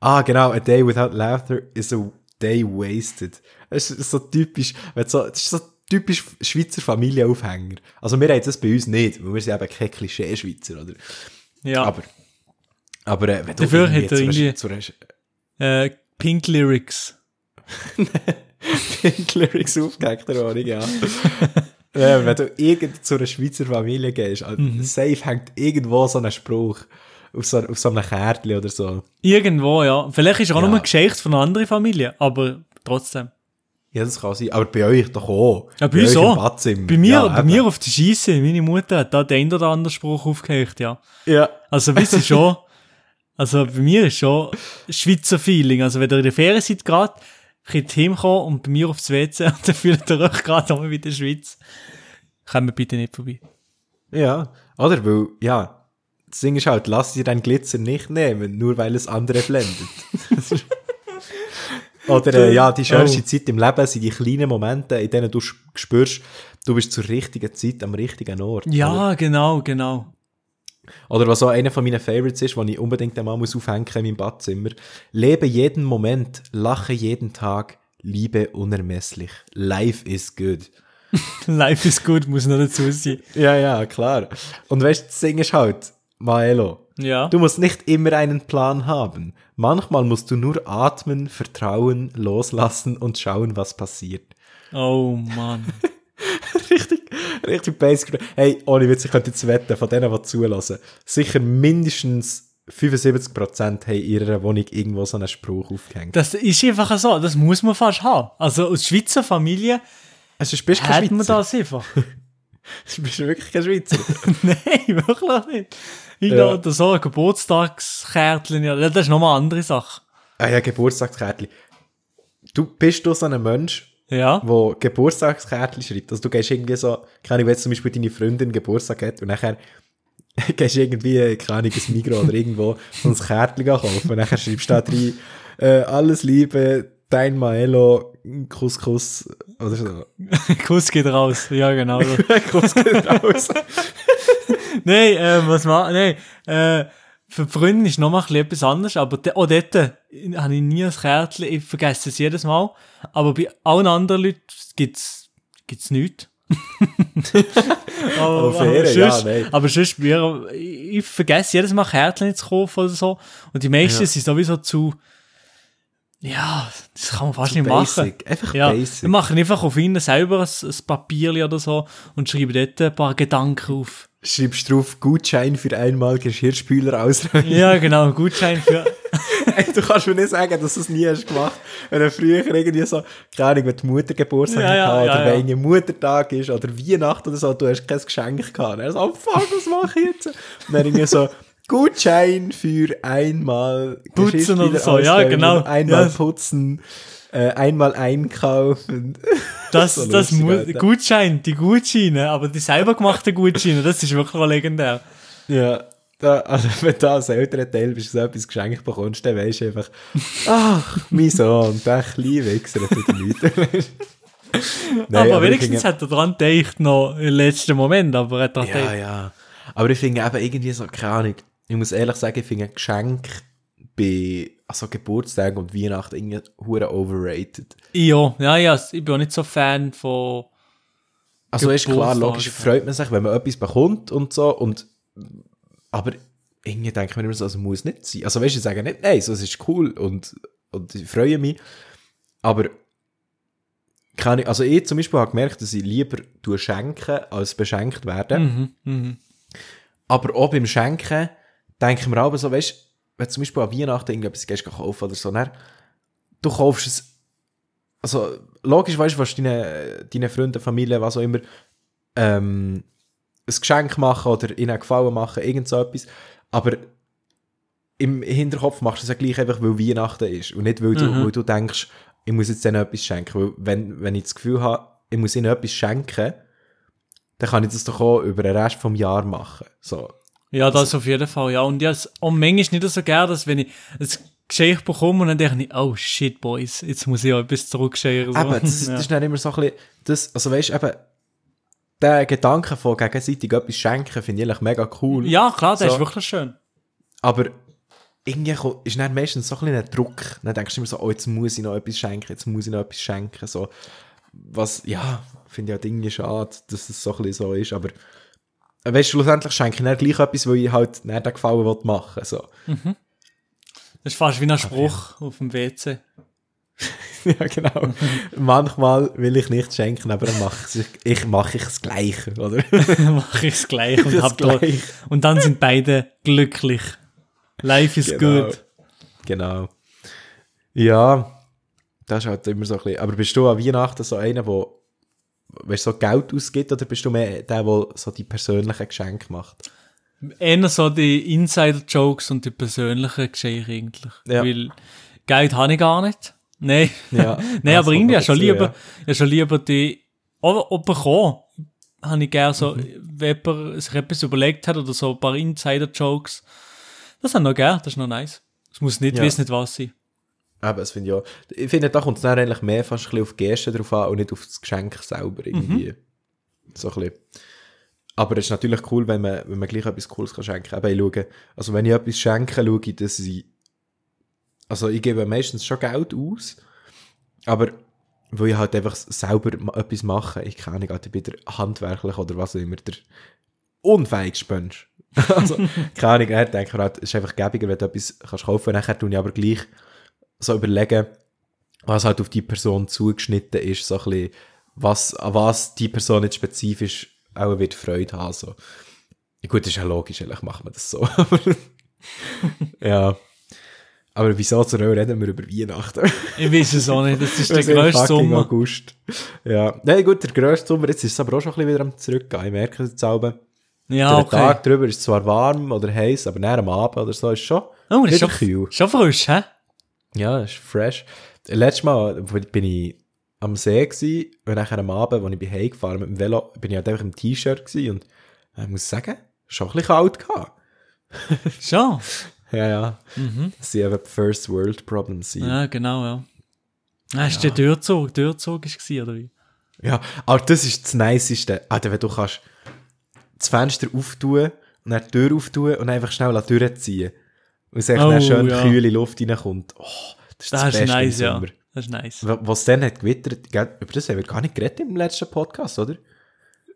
ah genau, a day without laughter is a day wasted. Das ist so typisch, wenn so, das ist so typisch Schweizer Familienaufhänger. Also wir haben das bei uns nicht, weil wir sind eben kein Klischee-Schweizer, oder? Ja. Aber, aber äh, wenn du Dafür zu einer- irgendwie- zu Äh, Pink Lyrics. Pink Lyrics aufgehängt, der Ohrung, ja. ja. Wenn du irgend zu einer Schweizer Familie gehst, also Mhm. safe hängt irgendwo so ein Spruch auf so, auf so einem Kärtchen oder so. Irgendwo, ja. Vielleicht ist er auch Ja. nur eine Geschichte von einer anderen Familie, aber trotzdem. Ja, das kann sein. Aber bei euch doch auch. Ja, bei uns euch im auch. Bei mir, ja, bei eben. mir auf der Scheisse, meine Mutter hat da den oder anderen Spruch aufgehängt, ja. Ja. Also, wisst ihr schon, also bei mir ist schon Schweizer Feeling. Also, wenn ihr in der Ferien seid gerade, könnt ihr heimkommen und bei mir aufs WC und dann fühlt ihr euch gerade auch wie in der Schweiz. Kommt bitte nicht vorbei. Ja. Oder? Weil, ja, das Ding ist halt, lass dir deinen Glitzer nicht nehmen, nur weil es andere blendet. Oder, äh, ja, die schönste Oh. Zeit im Leben sind die kleinen Momente, in denen du spürst, du bist zur richtigen Zeit am richtigen Ort. Oder? Ja, genau, genau. Oder was auch einer von meinen Favorites ist, den ich unbedingt einmal muss aufhängen in meinem Badzimmer. Lebe jeden Moment, lache jeden Tag, liebe unermesslich. Life is good. Life is good, muss noch dazu sein. Ja, ja, klar. Und weißt du, das Ding ist halt, Maelo, Ja. du musst nicht immer einen Plan haben. Manchmal musst du nur atmen, vertrauen, loslassen und schauen, was passiert. Oh Mann. richtig, richtig basic. Hey, ohne Witz, ich könnte jetzt wetten, von denen, die zulassen, sicher mindestens 75% haben in ihrer Wohnung irgendwo so einen Spruch aufgehängt. Das ist einfach so, das muss man fast haben. Also aus Schweizer Familie Also, bist du hat man das einfach. Du bist wirklich kein Schweizer. Nein, wirklich nicht. Ich Ja. oder so ein Geburtstagskärtchen, das ist nochmal eine andere Sache. ah ja, Geburtstagskärtchen. Du bist du so ein Mensch, Ja. der Geburtstagskärtchen schreibt. Also du gehst irgendwie so, keine Ahnung, wenn jetzt zum Beispiel deine Freundin Geburtstag hat und nachher gehst du irgendwie, keine Ahnung, ins Migros oder irgendwo so ein Kärtchen kaufen und nachher schreibst du da drin, äh, alles Liebe, dein Maelo, Kuss, Kuss, oder so. Kuss geht raus. Ja, genau. Kuss geht raus. Nein, äh, was war, nein, äh, für die Freundin ist ein bisschen etwas anderes, aber auch dort äh, habe ich nie ein Kärtchen, ich vergesse es jedes Mal. Aber bei allen anderen Leuten gibt's gibt's nichts. aber, fair, ja, sonst, nein. aber sonst, ich, ich vergesse jedes Mal Kärtchen zu kaufen oder so. Und die meisten Ja. sind sowieso zu, ja, das kann man fast Zu nicht machen. basic. Einfach Ja, basic. wir machen einfach auf ihnen selber ein, ein Papierchen oder so und schreiben dort ein paar Gedanken auf. Schreibst drauf Gutschein für einmal Geschirrspüler ausräumen. Ja, genau, Gutschein für. Ey, du kannst mir nicht sagen, dass du es nie hast gemacht. Wenn du früher irgendwie so, keine Ahnung, wenn die Mutter Geburtstag Ja, ja, hatte, ja, oder ja. wenn irgendwie Muttertag ist, oder Weihnachten oder so, du hast kein Geschenk gehabt. Er so, oh fuck, was mache ich jetzt? Und dann irgendwie so, Gutschein für einmal Putzen oder so, ja, genau. Einmal Ja. putzen, äh, einmal einkaufen. Das, So das lustig, mu Alter. Gutschein, die Gutscheine, aber die selber gemachten Gutscheine, das ist wirklich legendär. Ja, da, also wenn du als älterer Teil bist, so etwas geschenkt bekommst, dann weisst du einfach, ach, mein Sohn, der kleine Wichser, der tut nichts. Nein, aber, ich wenigstens finde- hat er dran gedacht, noch im letzten Moment, aber er hat dran Ja, gedacht. ja. Aber ich finde eben irgendwie so, keine Ahnung, ich muss ehrlich sagen, ich finde Geschenk bei also Geburtstagen und Weihnachten irgendwie hure overrated. Ja, ja, ja, ich bin auch nicht so Fan von. Also ist klar, logisch freut man sich, wenn man etwas bekommt und so, und, aber irgendwie denke ich mir immer so, es muss nicht sein. Also weißt du, ich sage nicht, nein, so, es ist cool und, und ich freue mich, aber kann ich, also ich zum Beispiel habe gemerkt, dass ich lieber schenken, als beschenkt werden. Mhm, mhm. Aber auch beim Schenken denke ich mir auch so, weißt du, wenn du zum Beispiel an Weihnachten irgendetwas gehst kaufen oder so, dann, du kaufst es, also logisch, weißt du, was deine, deine Freunde, Familie, was auch immer, ähm, ein Geschenk machen oder ihnen einen Gefallen machen, irgend so etwas, aber im Hinterkopf machst du es ja gleich einfach, weil Weihnachten ist und nicht, weil, du, Mhm. weil du denkst, ich muss jetzt denen etwas schenken, weil wenn, wenn ich das Gefühl habe, ich muss ihnen etwas schenken, dann kann ich das doch auch über den Rest vom Jahr machen. So. Ja, das auf jeden Fall, ja. Und ja, es- und manchmal nicht so gerne, dass wenn ich ein Geschenk bekomme und dann denke ich, oh shit, Boys, jetzt muss ich auch etwas zurückscheren. So. Eben, das, ist- ja. das ist dann immer so ein bisschen, das, also weißt du, eben, der Gedanke von gegenseitig etwas schenken finde ich eigentlich mega cool. ja, klar, das So. ist wirklich schön. Aber irgendwie ist dann meistens so ein bisschen ein Druck. Dann denkst du immer so, oh, jetzt muss ich noch etwas schenken, jetzt muss ich noch etwas schenken. So. Was, ja, finde ich halt irgendwie schade, dass es so ein bisschen so ist. Aber weißt du, schlussendlich schenke ich dann gleich etwas, weil ich halt nicht den Gefallen will machen so. Das ist fast wie ein Spruch auf dem WC. ja, genau. Manchmal will ich nicht schenken, aber dann mache ich, ich, mache ich das Gleiche, oder? mache ich es gleich und, Das hab gleich. und dann sind beide glücklich. Life is Genau. good. Genau. Ja, das ist halt immer so ein bisschen. Aber bist du an Weihnachten so einer, der weißt, so Geld ausgibt, oder bist du mehr der, der so die persönlichen Geschenke macht? Eher so die Insider-Jokes und die persönlichen Geschenke eigentlich. Ja. Weil Geld habe ich gar nicht. Nein. Ja, Nein, aber irgendwie schon lieber, ja. ja. schon lieber die, oder auch bekommen, habe ich gerne so, Mhm. wenn jemand sich etwas überlegt hat oder so ein paar Insider-Jokes. Das habe ich noch gerne, das ist noch nice. Es muss nicht Ja. wissen, nicht was sein. Eben, das finde ich auch. Ich finde, da kommt es dann eigentlich mehr fast ein bisschen auf die Geste drauf an und nicht auf das Geschenk selber irgendwie. So ein bisschen. Aber es ist natürlich cool, wenn man, wenn man gleich etwas Cooles kann schenken kann. Ich schaue, also wenn ich etwas schenke, schaue ich, dass ich, also ich gebe meistens schon Geld aus, aber weil ich halt einfach selber etwas mache, ich kann nicht, ich bin der handwerklich oder was auch immer, der unfähigste Mensch. also, keine Ahnung, er denkt halt, es ist einfach gäbiger, wenn du etwas kannst kaufen kannst. Nachher tue ich aber gleich so überlegen, was halt auf die Person zugeschnitten ist, so ein bisschen, was, an was die Person jetzt spezifisch auch wird Freude haben. So. Gut, das ist ja logisch, eigentlich macht man das so. ja. Aber wieso zur Hölle reden wir über Weihnachten? Ich weiß es auch nicht, das ist Wir der grösste Sommer. August. Ja. Nein, gut, der grösste Sommer, jetzt ist es aber auch schon ein bisschen wieder am Zurückgehen. Ich merke es jetzt selber. Ja, Der okay. Tag drüber ist zwar warm oder heiß, aber nach am Abend oder so ist schon Oh, das ist schon, kühl. schon frisch, hä? Ja, ist fresh. Letztes Mal bin ich am See gsi und nachher am Abend, als ich bin heimgefahren mit dem Velo, bin ich halt einfach im T-Shirt und äh, ich muss sagen, schon ein bisschen kalt gehabt. Schon. Ja, ja. Das sind eben First World Problems. Mhm. Ja, genau, ja. Ah, ist der Türzug, Türzug ist gewesen, oder wie? Ja, aber das ist das Niceste. Alter, wenn du kannst das Fenster auftun und dann die Tür auftun und einfach schnell durchziehen. Und es echt Oh, schön ja. kühle Luft reinkommt. Oh, das ist das, Das ist Beste nice, im ja. Das ist nice. Wa- Was dann hat gewittert, über das haben wir gar nicht geredet im letzten Podcast, oder?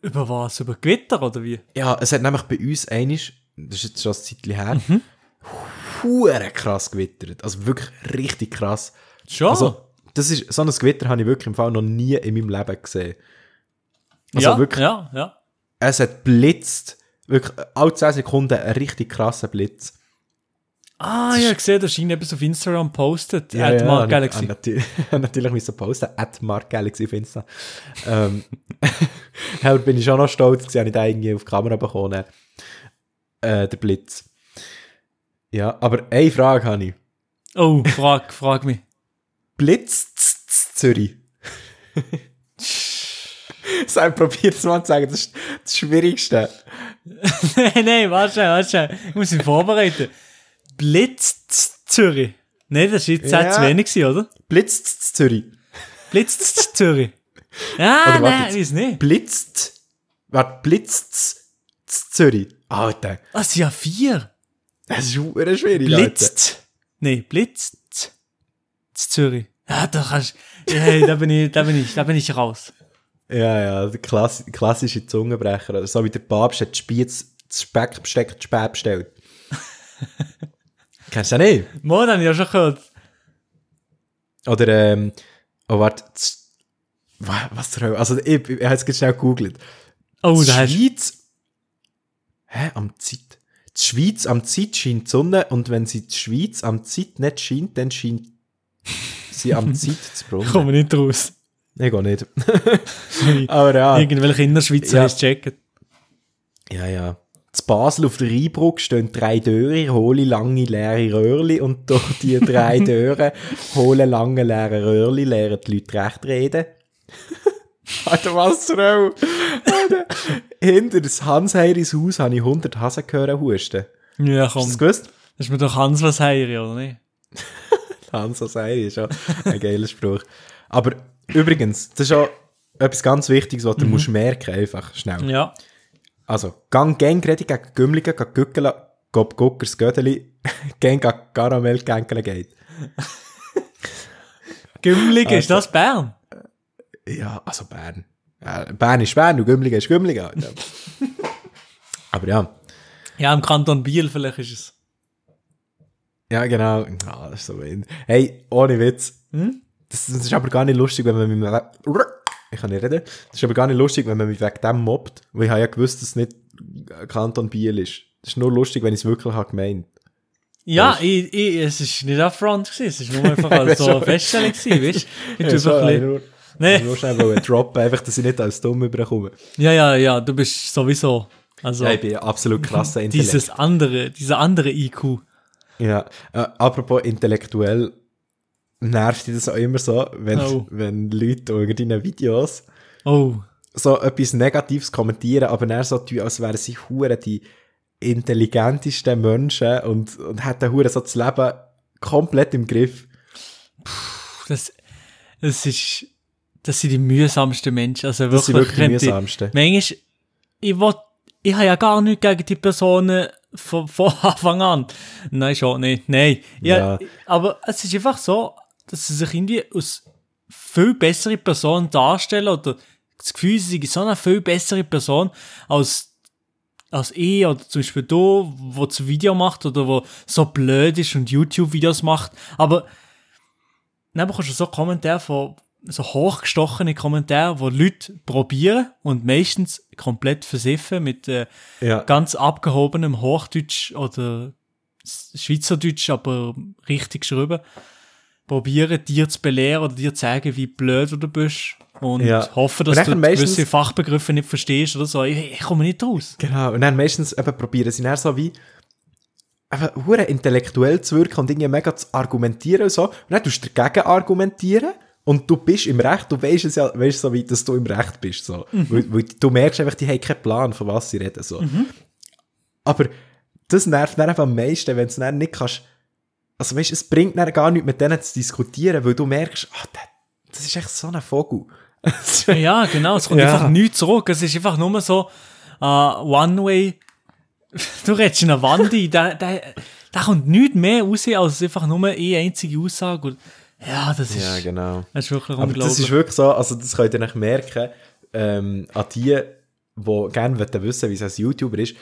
Über was? Über Gewitter oder wie? Ja, es hat nämlich bei uns einisch, das ist jetzt schon ein Zeitchen her, Mhm. hure krass gewittert. Also wirklich richtig krass. Schon? Also, das ist, so ein Gewitter habe ich wirklich im Fall noch nie in meinem Leben gesehen. Also ja, wirklich, ja, ja. es hat blitzt, wirklich alle 10 Sekunden ein richtig krasser Blitz. Ah, ich habe gesehen, dass ihn etwas auf Instagram postet. Ja, at Mark ich- Galaxy. habe natürlich, natürlich müssen posten, at Mark Galaxy auf Insta. ähm, ja, da bin ich schon noch stolz, habe ich da irgendwie auf die Kamera bekommen. Äh, der Blitz. Ja, aber eine Frage habe ich. Oh, frag, frag mich. Blitz z- z- Zürich. Sag, probier es mal zu sagen, das ist das Schwierigste. nein, nein, warte warte. Ich muss mich vorbereiten. Blitz Zürich. Nein, das war jetzt Ja. zu wenig, oder? Blitz Zürich. Blitz Zürich. Ja, Oder warte nein, jetzt. weiß nicht. Blitzt. Warte, blitzt z- z- Zürich. Alter, Ah, es sind ja vier. das ist schwierig. Blitzt. Nein, Blitz Z- Zürich. Ja, da kannst hey, da bin ich, da bin ich, da bin ich raus. Ja, ja, der klass klassische Zungenbrecher. Oder So wie der Papst hat die Spitz, das Speckbesteck, die Späh bestellt. Kennst du das nicht? Mo, dann habe ich ja schon gehört. Oder, ähm, oh, warte, was zur Hölle? Also, ich, ich habe es jetzt schnell gegoogelt. Oh, die da hast Schweiz, hä, am Zeit? Die Schweiz am Zeit scheint die Sonne und wenn sie die Schweiz am Zeit nicht scheint, dann scheint sie am Zeit zu ich brunnen. komme nicht raus. Ich gehe nicht. Aber ja. Irgendwelche Innerschweizer ja. checken. Ja, ja. Zu Basel auf der Rheinbrücke stehen drei Döre, hohle, lange, leere Röhrli und durch die drei Döre, hohle, lange, leere Röhrli lehren die Leute recht reden. Alter, was zur Hölle? Hinter das Hans-Heiris Haus habe ich 100 Hasen gehört husten. Ja, Hast du komm. das gewusst? Das ist mir doch Hans was heiri, oder nicht? Hans Heiri ist schon ein geiler Spruch. Aber übrigens, das ist auch etwas ganz Wichtiges, was du musst merken, einfach schnell. Ja. Also, gang gang rede gegen Gümmligen, gegen Gückeln, gob Guckers Gödeli, gang gegen Karamell gänkeln geht. Gümmling, ist Also- das Bern? Ja, also Bern. Bern ist Bern und Gümmligen ist Gümmligen. Alter. Aber ja, Ja, im Kanton Biel vielleicht ist es. ja genau. Ah, das ist so wind. Hey, ohne Witz. Hm? Das, das ist aber gar nicht lustig, wenn man mich... Ich kann nicht reden. Das ist aber gar nicht lustig, wenn man mich wegen dem mobbt. Weil ich habe ja gewusst, dass es nicht Kanton Biel ist. Das ist nur lustig, wenn ich es wirklich habe gemeint. Ja, Weißt- ich, ich, es ist nicht Affront gewesen, es ist nur einfach als so eine Feststellung gewesen, weißt du? Ich Ja, so, einfach ein ich bisschen- Nee. nur schnell wollen droppen, einfach, dass ich nicht als dumm überkomme. Ja, ja, ja, du bist sowieso, also, Ja, ich bin absolut krasser Intellekt. dieses andere, dieser andere IQ. Ja, äh, apropos intellektuell, nervt dich das auch immer so, wenn, Oh. wenn Leute unter deinen Videos Oh, so etwas Negatives kommentieren, aber dann so tun, als wären sie hure die intelligentesten Menschen und, und hätten hure so das Leben komplett im Griff. das, das ist, das sind die mühsamsten Menschen, also Das sind wirklich, wirklich die mühsamsten. Manchmal, ich will, ich habe ja gar nichts gegen die Personen von, von Anfang an. Nein, schon nicht. Nein. Ja, Ja. Aber es ist einfach so, dass sie sich irgendwie als viel bessere Person darstellen oder das Gefühl, sie sind so eine viel bessere Person als, als ich oder zum Beispiel du, wo das Video macht oder wo so blöd ist und YouTube-Videos macht. Aber dann bekommst du so Kommentare von, so hochgestochene Kommentare, wo Leute probieren und meistens komplett versiffen mit äh, Ja. ganz abgehobenem Hochdeutsch oder Schweizerdeutsch, aber richtig geschrieben, probieren dir zu belehren oder dir zu sagen, wie blöd du bist und Ja. hoffen, dass du meistens- gewisse Fachbegriffe nicht verstehst oder so. Ich, ich komme nicht raus. Genau, und dann meistens eben probieren sie dann so wie eben hure intellektuell zu wirken und irgendwie mega zu argumentieren und so. Und dann tust du dagegen argumentieren und du bist im Recht, du weißt es ja, weißt so weit, dass du im Recht bist, so. Weil, weil du merkst einfach, die haben keinen Plan, von was sie reden, so. Aber das nervt dann einfach am meisten, wenn du dann nicht kannst, also weißt, es bringt dann gar nichts mit denen zu diskutieren, weil du merkst, ah, der, das ist echt so ein Vogel. Ja, genau. Es kommt Ja. einfach nichts zurück. Es ist einfach nur so uh, One-Way. Du redest in eine Wand ein. Der, der, da kommt nichts mehr raus, als einfach nur eine einzige Aussage. Und ja, das ist, Ja, genau. das ist wirklich Aber unglaublich. das ist wirklich so, also das könnt ihr nicht merken, ähm, an die, die gerne wollen wissen wie es als YouTuber ist,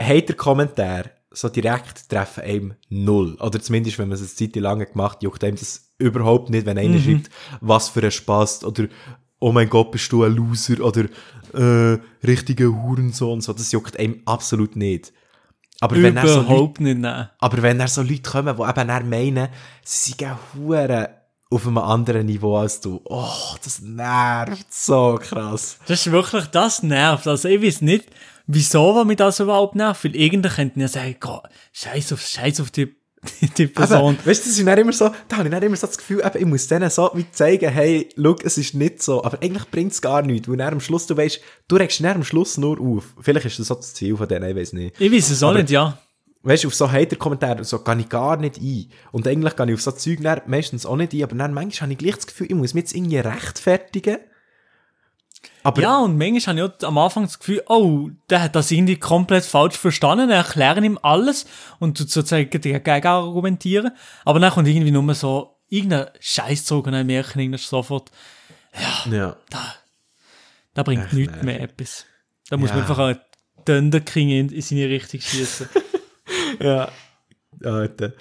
Hater-Kommentar so direkt treffen einem null. Oder zumindest, wenn man es eine Zeit lang gemacht juckt einem das überhaupt nicht, wenn Mhm. einer schreibt, was für ein Spaß oder oh mein Gott, bist du ein Loser oder äh, richtiger Hurensohn, so, das juckt einem absolut nicht. Aber wenn er so Leute Überhaupt nicht, nein. aber wenn da so Leute kommen, die eben dann meinen, sie sind hure auf einem anderen Niveau als du, oh, das nervt so krass. Das ist wirklich, das nervt. Also ich weiß nicht, wieso was mich das überhaupt nervt. Weil irgendwann könnten ja sagen, scheiß auf, scheiß auf die, die Person. Eben, weißt du, das ist dann immer so, da habe ich dann immer so das Gefühl, eben, ich muss denen so wie zeigen, hey, schau, es ist nicht so. Aber eigentlich bringt es gar nichts, weil am Schluss, du weißt, du regst am Schluss nur auf. Vielleicht ist das so das Ziel von denen, ich weiß nicht. Ich weiß es auch Aber- nicht, ja. Weißt du, auf so Hater-Kommentare so gehe ich gar nicht ein. Und eigentlich gehe ich auf so Zeug meistens auch nicht ein, aber dann manchmal habe ich gleich das Gefühl, ich muss mich jetzt irgendwie rechtfertigen. Aber Ja, und manchmal habe ich am Anfang das Gefühl, oh, der hat das irgendwie komplett falsch verstanden, er erklärt ihm alles und tut sozusagen dagegen argumentieren. Aber dann kommt irgendwie nur so irgendein Scheiß zurück und dann merken irgendwie sofort, ja. da bringt Echt nichts mehr etwas. Da muss Ja. man einfach einen Thunder King in, in seine Richtung schießen. Ja. Alter.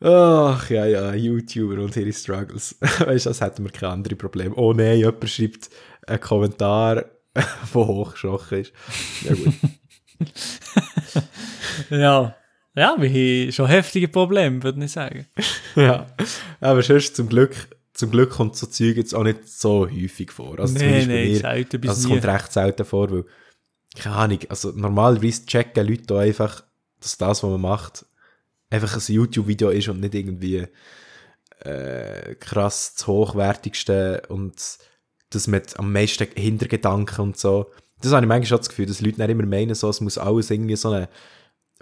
Ach, ja, ja, YouTuber und ihre Struggles. weißt du, das hätten wir keine andere Probleme. Oh nein, jemand schreibt einen Kommentar, der hochgeschochen ist. Ja, gut. ja. Ja, wir haben schon heftige Probleme, würde ich sagen. ja. Aber sonst zum Glück, zum Glück kommt so Zeug jetzt auch nicht so häufig vor. Also nee, mir. selten bis also es kommt recht selten vor, weil, keine Ahnung, also normalerweise checken Leute einfach, dass das, was man macht, einfach ein YouTube-Video ist und nicht irgendwie äh, krass das hochwertigste und das mit am meisten Hintergedanken und so. Das habe ich manchmal schon das Gefühl, dass Leute dann immer meinen, so, es muss alles irgendwie so einen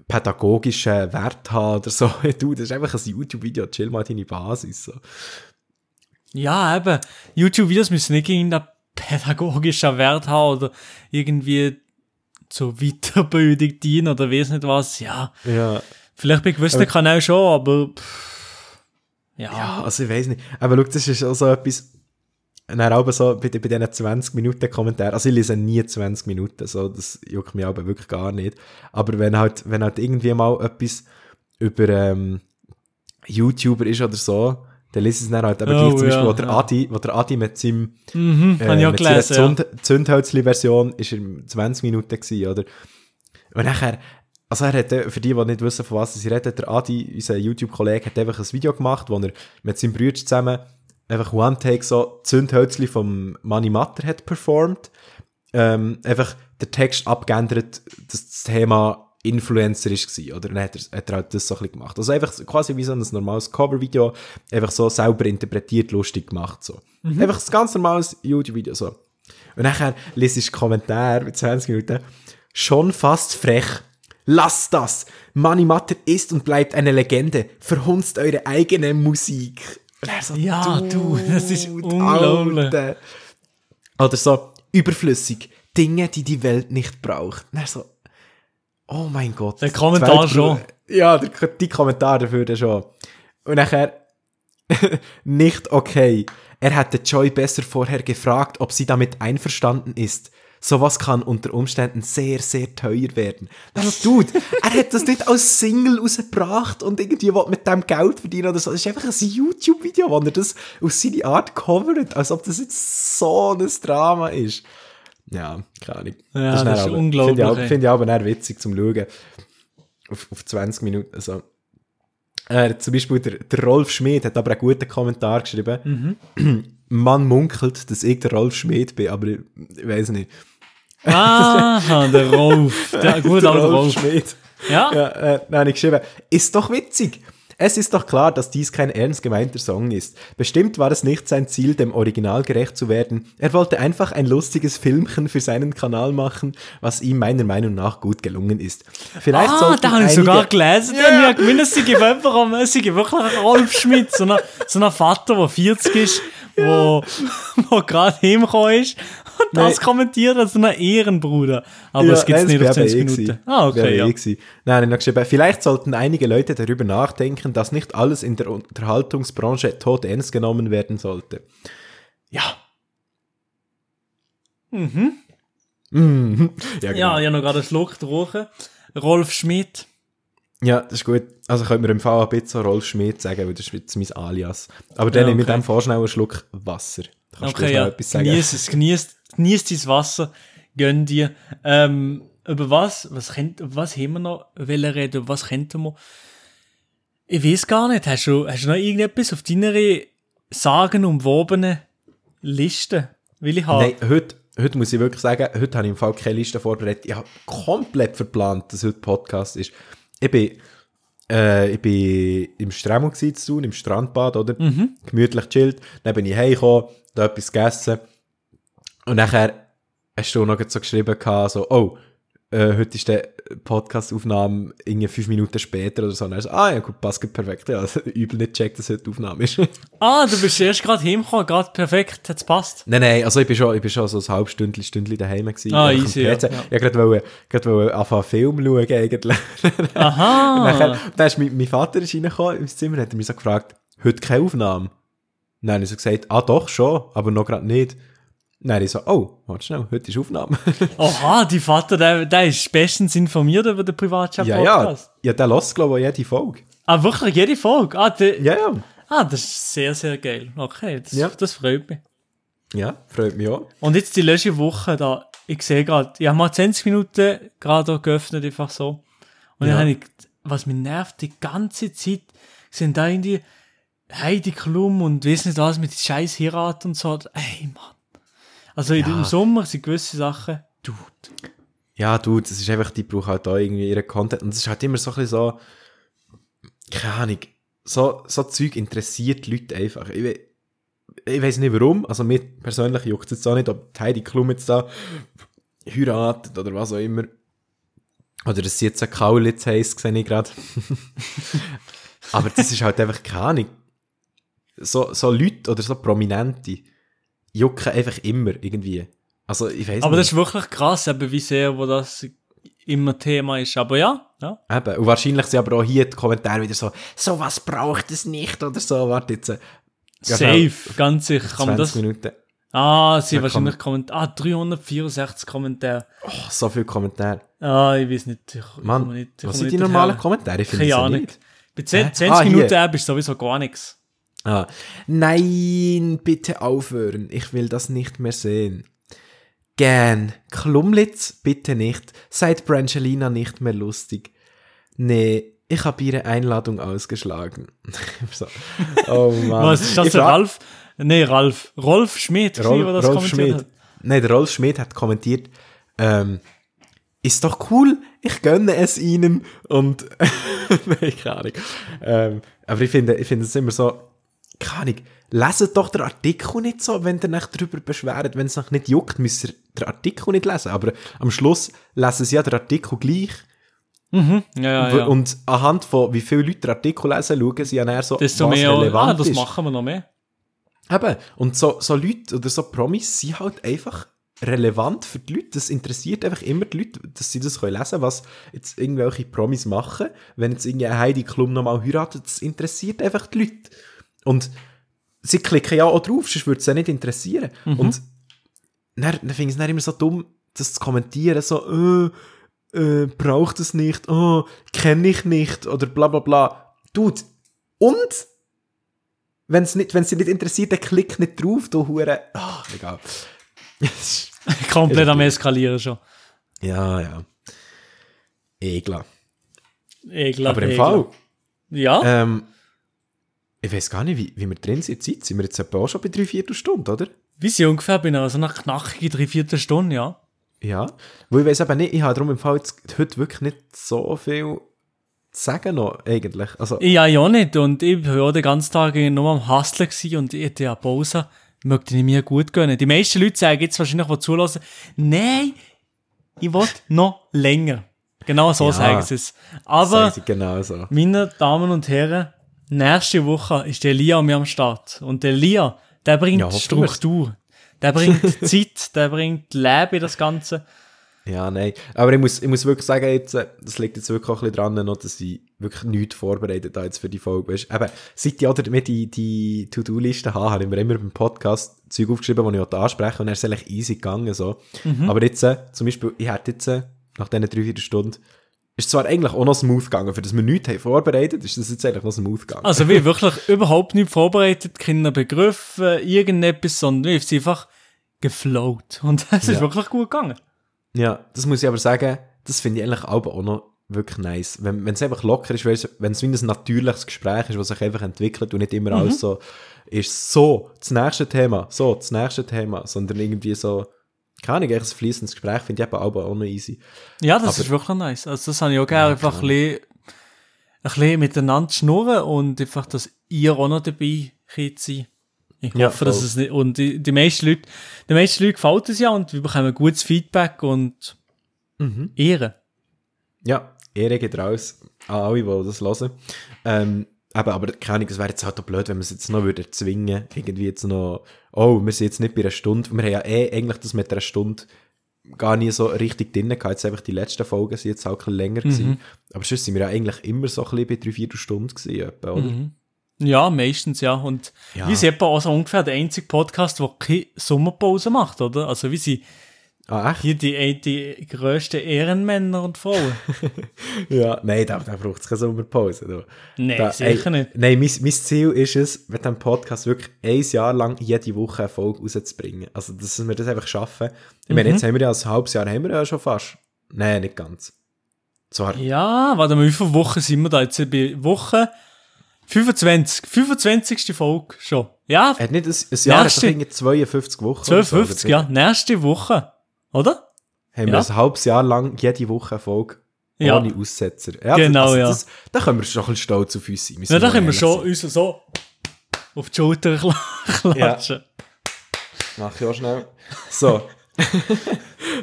pädagogischen Wert haben oder so. Du, das ist einfach ein YouTube-Video, chill mal deine Basis. So. Ja, eben. YouTube-Videos müssen nicht irgendeinen pädagogischen Wert haben oder irgendwie zur Weiterbildung dienen oder weiß nicht was. Ja, Ja. vielleicht bei gewissen Kanälen schon, aber pff, ja. Ja, also ich weiß nicht. Aber schau, das ist auch so etwas, dann auch so bei, bei diesen 20 Minuten Kommentaren, also ich lese nie 20 Minuten, so, das juckt mich aber wirklich gar nicht. Aber wenn halt, wenn halt irgendwie mal etwas über ähm, YouTuber ist oder so, dann lese ich es dann halt. Aber Oh, zum Beispiel, ja, wo der, ja. Adi, wo der Adi mit seinem Mhm, äh, mit gelesen, ja. Zünd Zündhölzli-Version ist er 20 Minuten gewesen, oder? Und nachher, also er hat, für die, die nicht wissen, von was sie reden, der Adi, unser YouTube-Kollege, hat einfach ein Video gemacht, wo er mit seinem Bruder zusammen einfach One-Take so Zündhölzli vom Money Matter hat performt. Ähm, einfach der Text abgeändert, dass das Thema Influencer ist war, oder? Dann hat er, hat er halt das so ein bisschen gemacht. Also einfach quasi wie so ein normales Cover-Video, einfach so selber interpretiert, lustig gemacht, so. Einfach ein ganz normales YouTube-Video, so. Und nachher liest ich Kommentar mit 20 Minuten. Schon fast frech. Lasst das! Money Matter ist und bleibt eine Legende. Verhunzt eure eigene Musik. So, Ja, du, das ist unglaublich. Alter. Oder so, überflüssig. Dinge, die die Welt nicht braucht. Er so, oh mein Gott. Der Kommentar schon. Ja, der, die Kommentar dafür dann schon. Und nachher, nicht okay. Er hätte Joy besser vorher gefragt, ob sie damit einverstanden ist. Sowas kann unter Umständen sehr, sehr teuer werden. Also, Dude, er hat das nicht als Single rausgebracht und irgendwie will mit dem Geld verdienen oder so. Das ist einfach ein YouTube-Video, wo er das auf seine Art covert, als ob das jetzt so ein Drama ist. Ja, keine Ahnung. Ja, das dann ist aber- unglaublich, Finde ich, ey. finde ich aber witzig zum Schauen. Auf, auf 20 Minuten. Also. Äh, zum Beispiel der, der Rolf Schmid hat aber einen guten Kommentar geschrieben. Mhm. Man munkelt, dass ich der Rolf Schmid bin, aber ich, weiß nicht. Ah, der Rolf. Der gute der alte Rolf. Schmid. Ja, Ja, äh, habe ich geschrieben, ist doch witzig. Es ist doch klar, dass dies kein ernst gemeinter Song ist. Bestimmt war es nicht sein Ziel, dem Original gerecht zu werden. Er wollte einfach ein lustiges Filmchen für seinen Kanal machen, was ihm meiner Meinung nach gut gelungen ist. Vielleicht Ah, da habe ich sogar gelesen. Ja. Yeah. Ich gemeint, es sei einfach am- wirklich Rolf Schmidt, so ein, so Vater, der 40 ist, wo, wo gerade heimgekommen ist das Nein. kommentiert als ein Ehrenbruder. Aber Ja, es gibt's nein, nicht auf wäre 20 eh Minuten. gewesen. Ah, okay, eh ja. gewesen. Nein, ich habe vielleicht sollten einige Leute darüber nachdenken, dass nicht alles in der Unterhaltungsbranche tot ernst genommen werden sollte. Ja. Mhm. Mhm. Ja, genau. Ja, ich habe noch gerade einen Schluck getrunken. Rolf Schmidt. Ja, das ist gut. Also könnte man im Fall ein bisschen so Rolf Schmidt sagen, weil das ist jetzt mein Alias. Aber dann Ja, nehme ich okay. mit dem vorschnell einen Schluck Wasser. Da kannst du Okay, noch ja. etwas sagen. Genieß es, genieß, genieß dein Wasser. Gönn dir. Ähm, über was, was, könnt, was haben wir noch wollen reden? Über was könnten wir? Ich weiß gar nicht. Hast du, hast du noch irgendetwas auf deiner sagenumwobenen Liste? Will ich haben? Nein, heute, heute muss ich wirklich sagen, heute habe ich im Fall keine Liste vorbereitet. Ich habe komplett verplant, dass heute Podcast ist. Ich bin, äh, ich bin im gewesen zu tun, im Strandbad, oder? Mhm. Gemütlich chillt. Dann bin ich heimgekommen, da etwas gegessen. Und nachher hast du noch so geschrieben, gehabt, so, oh, äh, heute ist der Podcast-Aufnahme irgendwie fünf Minuten später oder so. Und dann so, ah ja, gut, passt perfekt. Ja, also, übel nicht checkt, dass heute Aufnahme ist. Ah, du bist erst gerade heimgekommen, gerade perfekt, hat's passt. Nein, nein, also ich bin schon, ich bin schon so ein halbes Stündchen, Stündchen daheim gewesen. Ah, easy, ja, ja. Ich wollte gerade, gerade wollen anfangen Film schauen eigentlich. Aha. Und nachher, dann ist mein, mein Vater ist reingekommen ins Zimmer und hat mich so gefragt, heute keine Aufnahme? Habe ich so gesagt, ah doch, schon, aber noch gerade nicht. Habe ich so, oh, warte schnell, heute ist Aufnahme. Oha, die Vater, der, der ist bestens informiert über den ja, Privatchat-Podcast. ja, ja, der lässt, glaube ich, jede Folge. Ah, wirklich, jede Folge? Ah, der, Ja, ja. ah, das ist sehr, sehr geil. Okay, das, Ja. das freut mich. Ja, freut mich auch. Und jetzt die letzte Woche da, ich sehe gerade, ich habe mal 20 Minuten gerade geöffnet, einfach so. Und Ja. dann habe ich, was mich nervt, die ganze Zeit sind da irgendwie Heidi Klum und weiss nicht was mit scheiß Heirat und so. Ey, Mann. Also in Ja. im Sommer sind gewisse Sachen, du. Ja, du, das ist einfach, die brauchen halt auch irgendwie ihren Content. Und es ist halt immer so ein bisschen so, keine Ahnung, so, so Zeug interessiert die Leute einfach. Ich, we- ich weiß nicht warum, also mir persönlich juckt es jetzt auch nicht, ob Heidi Klum jetzt da heiratet oder was auch immer. Oder dass sie jetzt ein Kaulitz heisst, sehe ich gerade. Aber das ist halt einfach keine Ahnung. So, so Leute oder so Prominente jucken einfach immer irgendwie. Also ich weiß Aber nicht. das ist wirklich krass, eben wie sehr, wo das immer Thema ist. Aber ja, ja. Eben. Und wahrscheinlich sind aber auch hier die Kommentare wieder so, so was braucht es nicht oder so. Warte jetzt. äh, ja, schnell, Safe, ganz sicher. Kann man 20 das, Minuten. ah, sie Ja, wahrscheinlich Kommentare. Ah, 364 Kommentare. Oh, so viele Kommentare. Ah, ich weiß nicht. Ich, Mann, nicht, ich was sind die normalen daher. Kommentare? Ich finde Keine Ahnung. nicht. Bei 10, Hä? 20 Ah. Minuten App ist sowieso gar nichts. Ah. Nein, bitte aufhören. Ich will das nicht mehr sehen. Gern. Klumlitz, bitte nicht. Seid Brangelina nicht mehr lustig. Nee, ich habe ihre Einladung ausgeschlagen. so. Oh Mann. Was ist das, Ich Ralf? Nee, Ralf. Rolf Schmidt, Rolf, der das Rolf Schmidt. hat. Nein, der Rolf Schmidt hat kommentiert, ähm, ist doch cool, ich gönne es ihnen und Nein, keine Ahnung. Ähm, aber ich finde, ich finde es immer so, keine Ahnung, leset doch den Artikel nicht so, wenn ihr euch darüber beschwert, wenn es euch nicht juckt, müsst ihr den Artikel nicht lesen, aber am Schluss lesen sie ja den Artikel gleich Mhm. Ja, ja, ja. und anhand von wie viele Leute den Artikel lesen, schauen sie ja näher so, Desto was mehr, relevant ah, das ist. machen wir noch mehr. Eben, und so, so Leute oder so Promis sind halt einfach relevant für die Leute. Das interessiert einfach immer die Leute, dass sie das können lesen können, was jetzt irgendwelche Promis machen. Wenn jetzt irgendwie Heidi Klum nochmal heiratet, das interessiert einfach die Leute. Und sie klicken ja auch drauf, sonst würde es ja nicht interessieren. Und dann, dann finde ich es dann immer so dumm, das zu kommentieren, so, äh, äh, braucht es nicht, oh, kenne ich nicht, oder bla bla bla. Dude, und wenn es nicht, wenn's dich nicht interessiert, dann klick nicht drauf, du Hure. Ah, egal. Komplett am Eskalieren schon. ja, ja. Egler. Ekelhaft. Aber im ekelhaft. Fall, Ja, ähm, ich weiß gar nicht, wie, wie wir drin sind. Zeit sind wir jetzt etwa auch schon bei drei Viertelstunden, oder? wie sie ungefähr bei einer so einer knackigen Dreiviertelstunde, ja. Ja. Wo ich weiß eben nicht, ich habe darum im Fall jetzt heute wirklich nicht so viel zu sagen noch, eigentlich. Also, Ja, ja nicht. Und ich war ja den ganzen Tag nur am Hustlen und ich hatte ja Pause. Möchte ich mir gut gönnen. Die meisten Leute sagen jetzt wahrscheinlich, die zulassen, nein, ich will noch länger. Genau so Ja. sagen sie es. Aber, genau so. meine Damen und Herren, nächste Woche ist der Lia mir am Start. Und der Lia, der bringt Ja. Struktur. Der bringt Zeit, der bringt Leben in das Ganze. Ja, nein. Aber ich muss, ich muss wirklich sagen, jetzt, äh, das liegt jetzt wirklich auch ein bisschen dran, noch, dass ich wirklich nichts vorbereitet habe jetzt für die Folge. Weißt, eben, seit ich mir die, die To-Do-Liste habe, habe ich mir immer beim Podcast Zeug aufgeschrieben, die ich ansprechen will, und dann ist eigentlich easy gegangen. So. Aber jetzt, äh, zum Beispiel, ich hätte jetzt, äh, nach diesen drei, vier Stunden, ist zwar eigentlich auch noch smooth gegangen, für das wir nichts haben vorbereitet, ist das jetzt eigentlich noch smooth gegangen. Also wir wirklich überhaupt nicht vorbereitet, keine Begriffe, irgendetwas, sondern wir sind einfach geflowt. Und es ist Ja. wirklich gut gegangen. Ja, das muss ich aber sagen, das finde ich eigentlich auch, auch noch wirklich nice. Wenn es einfach locker ist, wenn es wie ein natürliches Gespräch ist, was sich einfach entwickelt und nicht immer alles so ist, so, das nächste Thema, so, das nächste Thema, sondern irgendwie so, keine Ahnung, ein fließendes Gespräch finde ich eben auch, auch noch easy. Ja, das Aber- ist wirklich nice. Also das habe ich auch gerne, einfach ein bisschen, ein bisschen miteinander schnurren und einfach, dass ihr auch noch dabei könnt sein. Ich Ja, hoffe, dass voll. es nicht, und die, die meisten Leute, die meisten Leute gefällt es ja und wir bekommen gutes Feedback und Mhm. Ehre. Ja, Ehre geht raus an alle, die das hören. Ähm, aber, aber keine Ahnung, es wäre jetzt halt auch blöd, wenn wir es jetzt noch würde zwingen, irgendwie jetzt noch, oh, wir sind jetzt nicht bei einer Stunde, wir haben ja eh eigentlich das mit einer Stunde gar nie so richtig drin gehabt, jetzt einfach die letzten Folgen sind jetzt auch ein bisschen länger gewesen. Aber sonst sind wir ja eigentlich immer so ein bisschen bei drei, vier Stunden gewesen, etwa, oder? Ja, meistens, ja. Und Ja. wir sind etwa auch so ungefähr der einzige Podcast, der keine Sommerpause macht, oder? Also wir sind Ah, echt? hier die, die grössten Ehrenmänner und Frauen. Ja, nein, da, da braucht es keine Sommerpause. Nein, da, sicher ey, nicht. Nein, mein, mein Ziel ist es, mit diesem Podcast wirklich ein Jahr lang jede Woche eine Folge rauszubringen. Also, dass wir das einfach schaffen. Ich Mhm. meine, jetzt haben wir ja ein halbes Jahr haben wir ja schon fast. Nein, nicht ganz. Zwar, Ja, warte mal, wie viele Wochen sind wir da jetzt? Bei Woche 25. 25. Folge schon. Ja, hat nicht ein, ein Jahr, hat Nächste. irgendwie 52 Wochen. oder so, 12,50, oder? ja. Nächste Woche. Oder? Haben wir Ja. ein halbes Jahr lang jede Woche eine Folge. Ja. Ohne Aussetzer. Ja, Genau, also ja. Das, da können wir schon ein bisschen stolz auf uns sein. Ja, da können wir schon uns so auf die Schulter kla- klatschen. Mach ich auch schnell. So.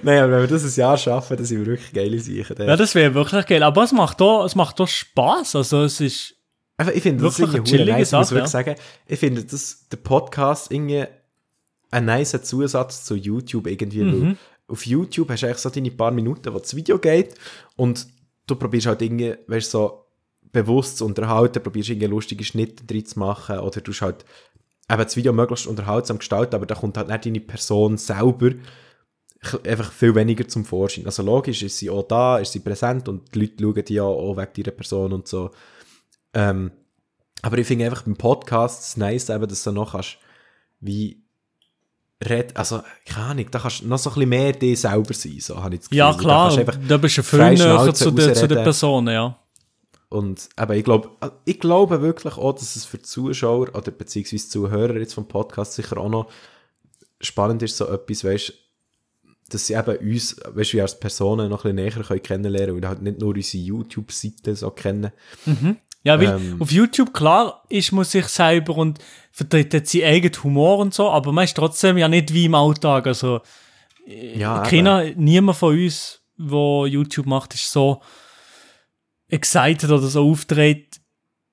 Nein, aber wenn wir das ein Jahr schaffen, dann sind wir wirklich geile Sachen. Ja, das wäre wirklich geil. Aber es macht auch, es macht auch Spaß. Also es ist, Einfach, ich finde das Wirklich irgendwie eine chillige nice. Ich muss Sache, wirklich sagen, ich finde, dass der Podcast irgendwie ein nicer Zusatz zu YouTube irgendwie. Mhm. Auf YouTube hast du eigentlich so deine paar Minuten, wo das Video geht und du probierst halt irgendwie, weißt so bewusst zu unterhalten, probierst irgendwie lustige Schnitte drin zu machen oder du halt eben das Video möglichst unterhaltsam gestalten, aber da kommt halt nicht deine Person selber einfach viel weniger zum Vorschein. Also logisch ist sie auch da, ist sie präsent und die Leute schauen die ja auch wegen ihrer Person und so. Ähm, aber ich finde einfach beim Podcast nice, eben, dass du noch kannst, wie red, also keine Ahnung, da kannst du noch so ein bisschen mehr dir selber sein, so habe ich das Gefühl. ja Da klar, du einfach da bist du viel näher zu, der, zu den Personen, ja. Und aber ich glaube, ich glaube wirklich auch, dass es für Zuschauer oder beziehungsweise Zuhörer jetzt vom Podcast sicher auch noch spannend ist, so etwas, weißt dass sie eben uns, weißt du, als Personen noch ein bisschen näher können kennenlernen und halt nicht nur unsere YouTube-Seite so kennen. Ja, weil Ähm. auf YouTube, klar, ist man sich selber und vertritt seinen eigenen Humor und so, aber man ist trotzdem ja nicht wie im Alltag. Also, Ja, eben. keiner, niemand von uns, der YouTube macht, ist so excited oder so auftritt,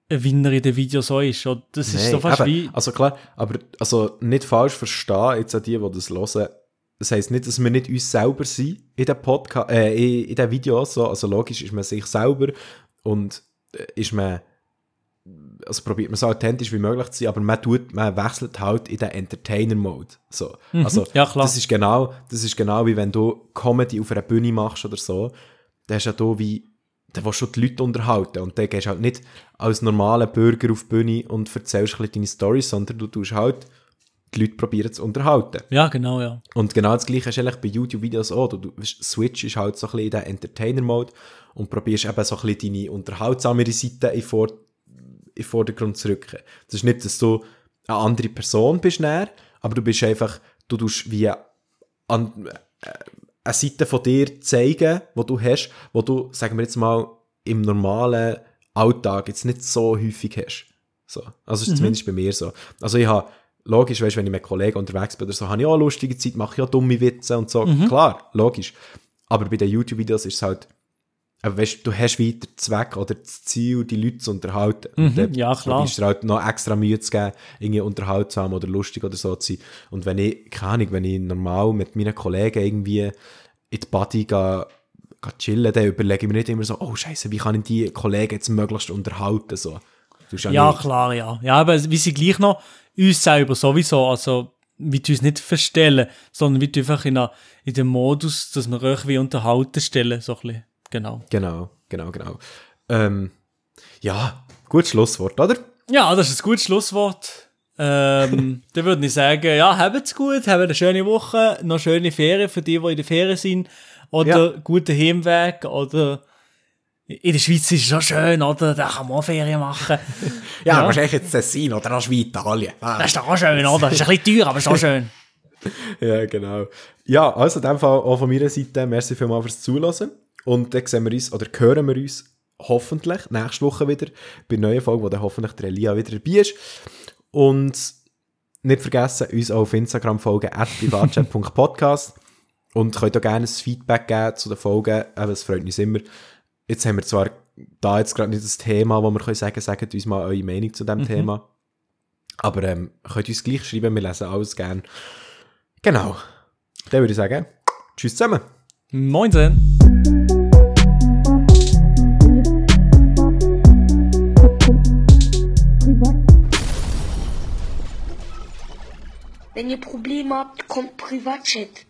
wie er in den Videos so ist. Und das ist Nein, so fast eben. wie. Also klar, aber also nicht falsch verstehen, jetzt an die, die das hören. Das heisst nicht, dass wir nicht uns selber sind in den Podcast, äh, in, in den Videos. So. Also logisch ist man sich selber und äh, ist man, also probiert man so authentisch wie möglich zu sein, aber man tut, man wechselt halt in den Entertainer-Mode. So. Also, Mhm. Ja, klar. Das ist genau, das ist genau wie wenn du Comedy auf einer Bühne machst oder so. Da hast du ja da wie, da willst du die Leute unterhalten und dann gehst du halt nicht als normaler Bürger auf die Bühne und erzählst ein bisschen deine Storys, sondern du tust halt die Leute probieren zu unterhalten. Ja, genau, ja. Und genau das gleiche ist eigentlich bei YouTube-Videos auch. Du, du switchst halt so ein bisschen in den Entertainer-Mode und probierst eben so ein bisschen deine unterhaltsamere Seite in, vor, in den Vordergrund zu rücken. Das ist nicht, dass du eine andere Person bist, näher, aber du bist einfach, du tust wie an, äh, eine Seite von dir zeigen, wo du hast, wo du, sagen wir jetzt mal, im normalen Alltag jetzt nicht so häufig hast. So. Also ist zumindest bei mir so. Also ich habe, logisch, weißt, wenn ich mit Kollegen unterwegs bin oder so, habe ich auch eine lustige Zeit, mache ich auch dumme Witze und so. Klar, logisch. Aber bei den YouTube-Videos ist es halt aber weißt, du hast weiter den Zweck oder das Ziel, die Leute zu unterhalten. Und dann Mhm, ja, klar. probierst du halt noch extra Mühe zu geben, irgendwie unterhaltsam oder lustig oder so zu sein. Und wenn ich, keine Ahnung, wenn ich normal mit meinen Kollegen irgendwie in die Party gehe, gehe chillen, dann überlege ich mir nicht immer so, oh Scheiße, wie kann ich die Kollegen jetzt möglichst unterhalten, so. Ja, nicht. klar, ja. Ja, aber wir sind gleich noch uns selber sowieso, also wie uns nicht verstellen, sondern wie einfach in, einer, in dem Modus, dass wir euch wie unterhalten stellen, so ein bisschen. Genau. Genau, genau, genau. Ähm, ja, gutes Schlusswort, oder? Ja, das ist ein gutes Schlusswort. Ähm, dann würde ich sagen, ja, habt's gut, habt eine schöne Woche, noch schöne Ferien für die, die in der Ferien sind, oder guten Heimweg, oder in der Schweiz ist es schon schön, oder? Da kann man auch Ferien machen. Ja, Ja. wahrscheinlich jetzt Tessin oder wie Italien. Ah. Das ist doch auch schön, oder? Das ist ein bisschen teuer, aber ist auch schön. Ja, genau. Ja, also in dem Fall auch von meiner Seite, merci vielmals fürs Zuhören. Und dann sehen wir uns, oder hören wir uns hoffentlich nächste Woche wieder bei einer neuen Folge, wo dann hoffentlich der Elia wieder dabei ist. Und nicht vergessen, uns auch auf Instagram folgen, at privatchat.podcast. Und könnt auch gerne ein Feedback geben zu den Folgen, eben, es freut uns immer. Jetzt haben wir zwar da jetzt gerade nicht das Thema, wo wir können sagen, sagt uns mal eure Meinung zu dem Thema. Aber ähm, könnt uns gleich schreiben, wir lesen alles gerne. Genau. Dann würde ich sagen, tschüss zusammen. Moinsen. Wenn ihr Probleme habt, kommt Privatchat.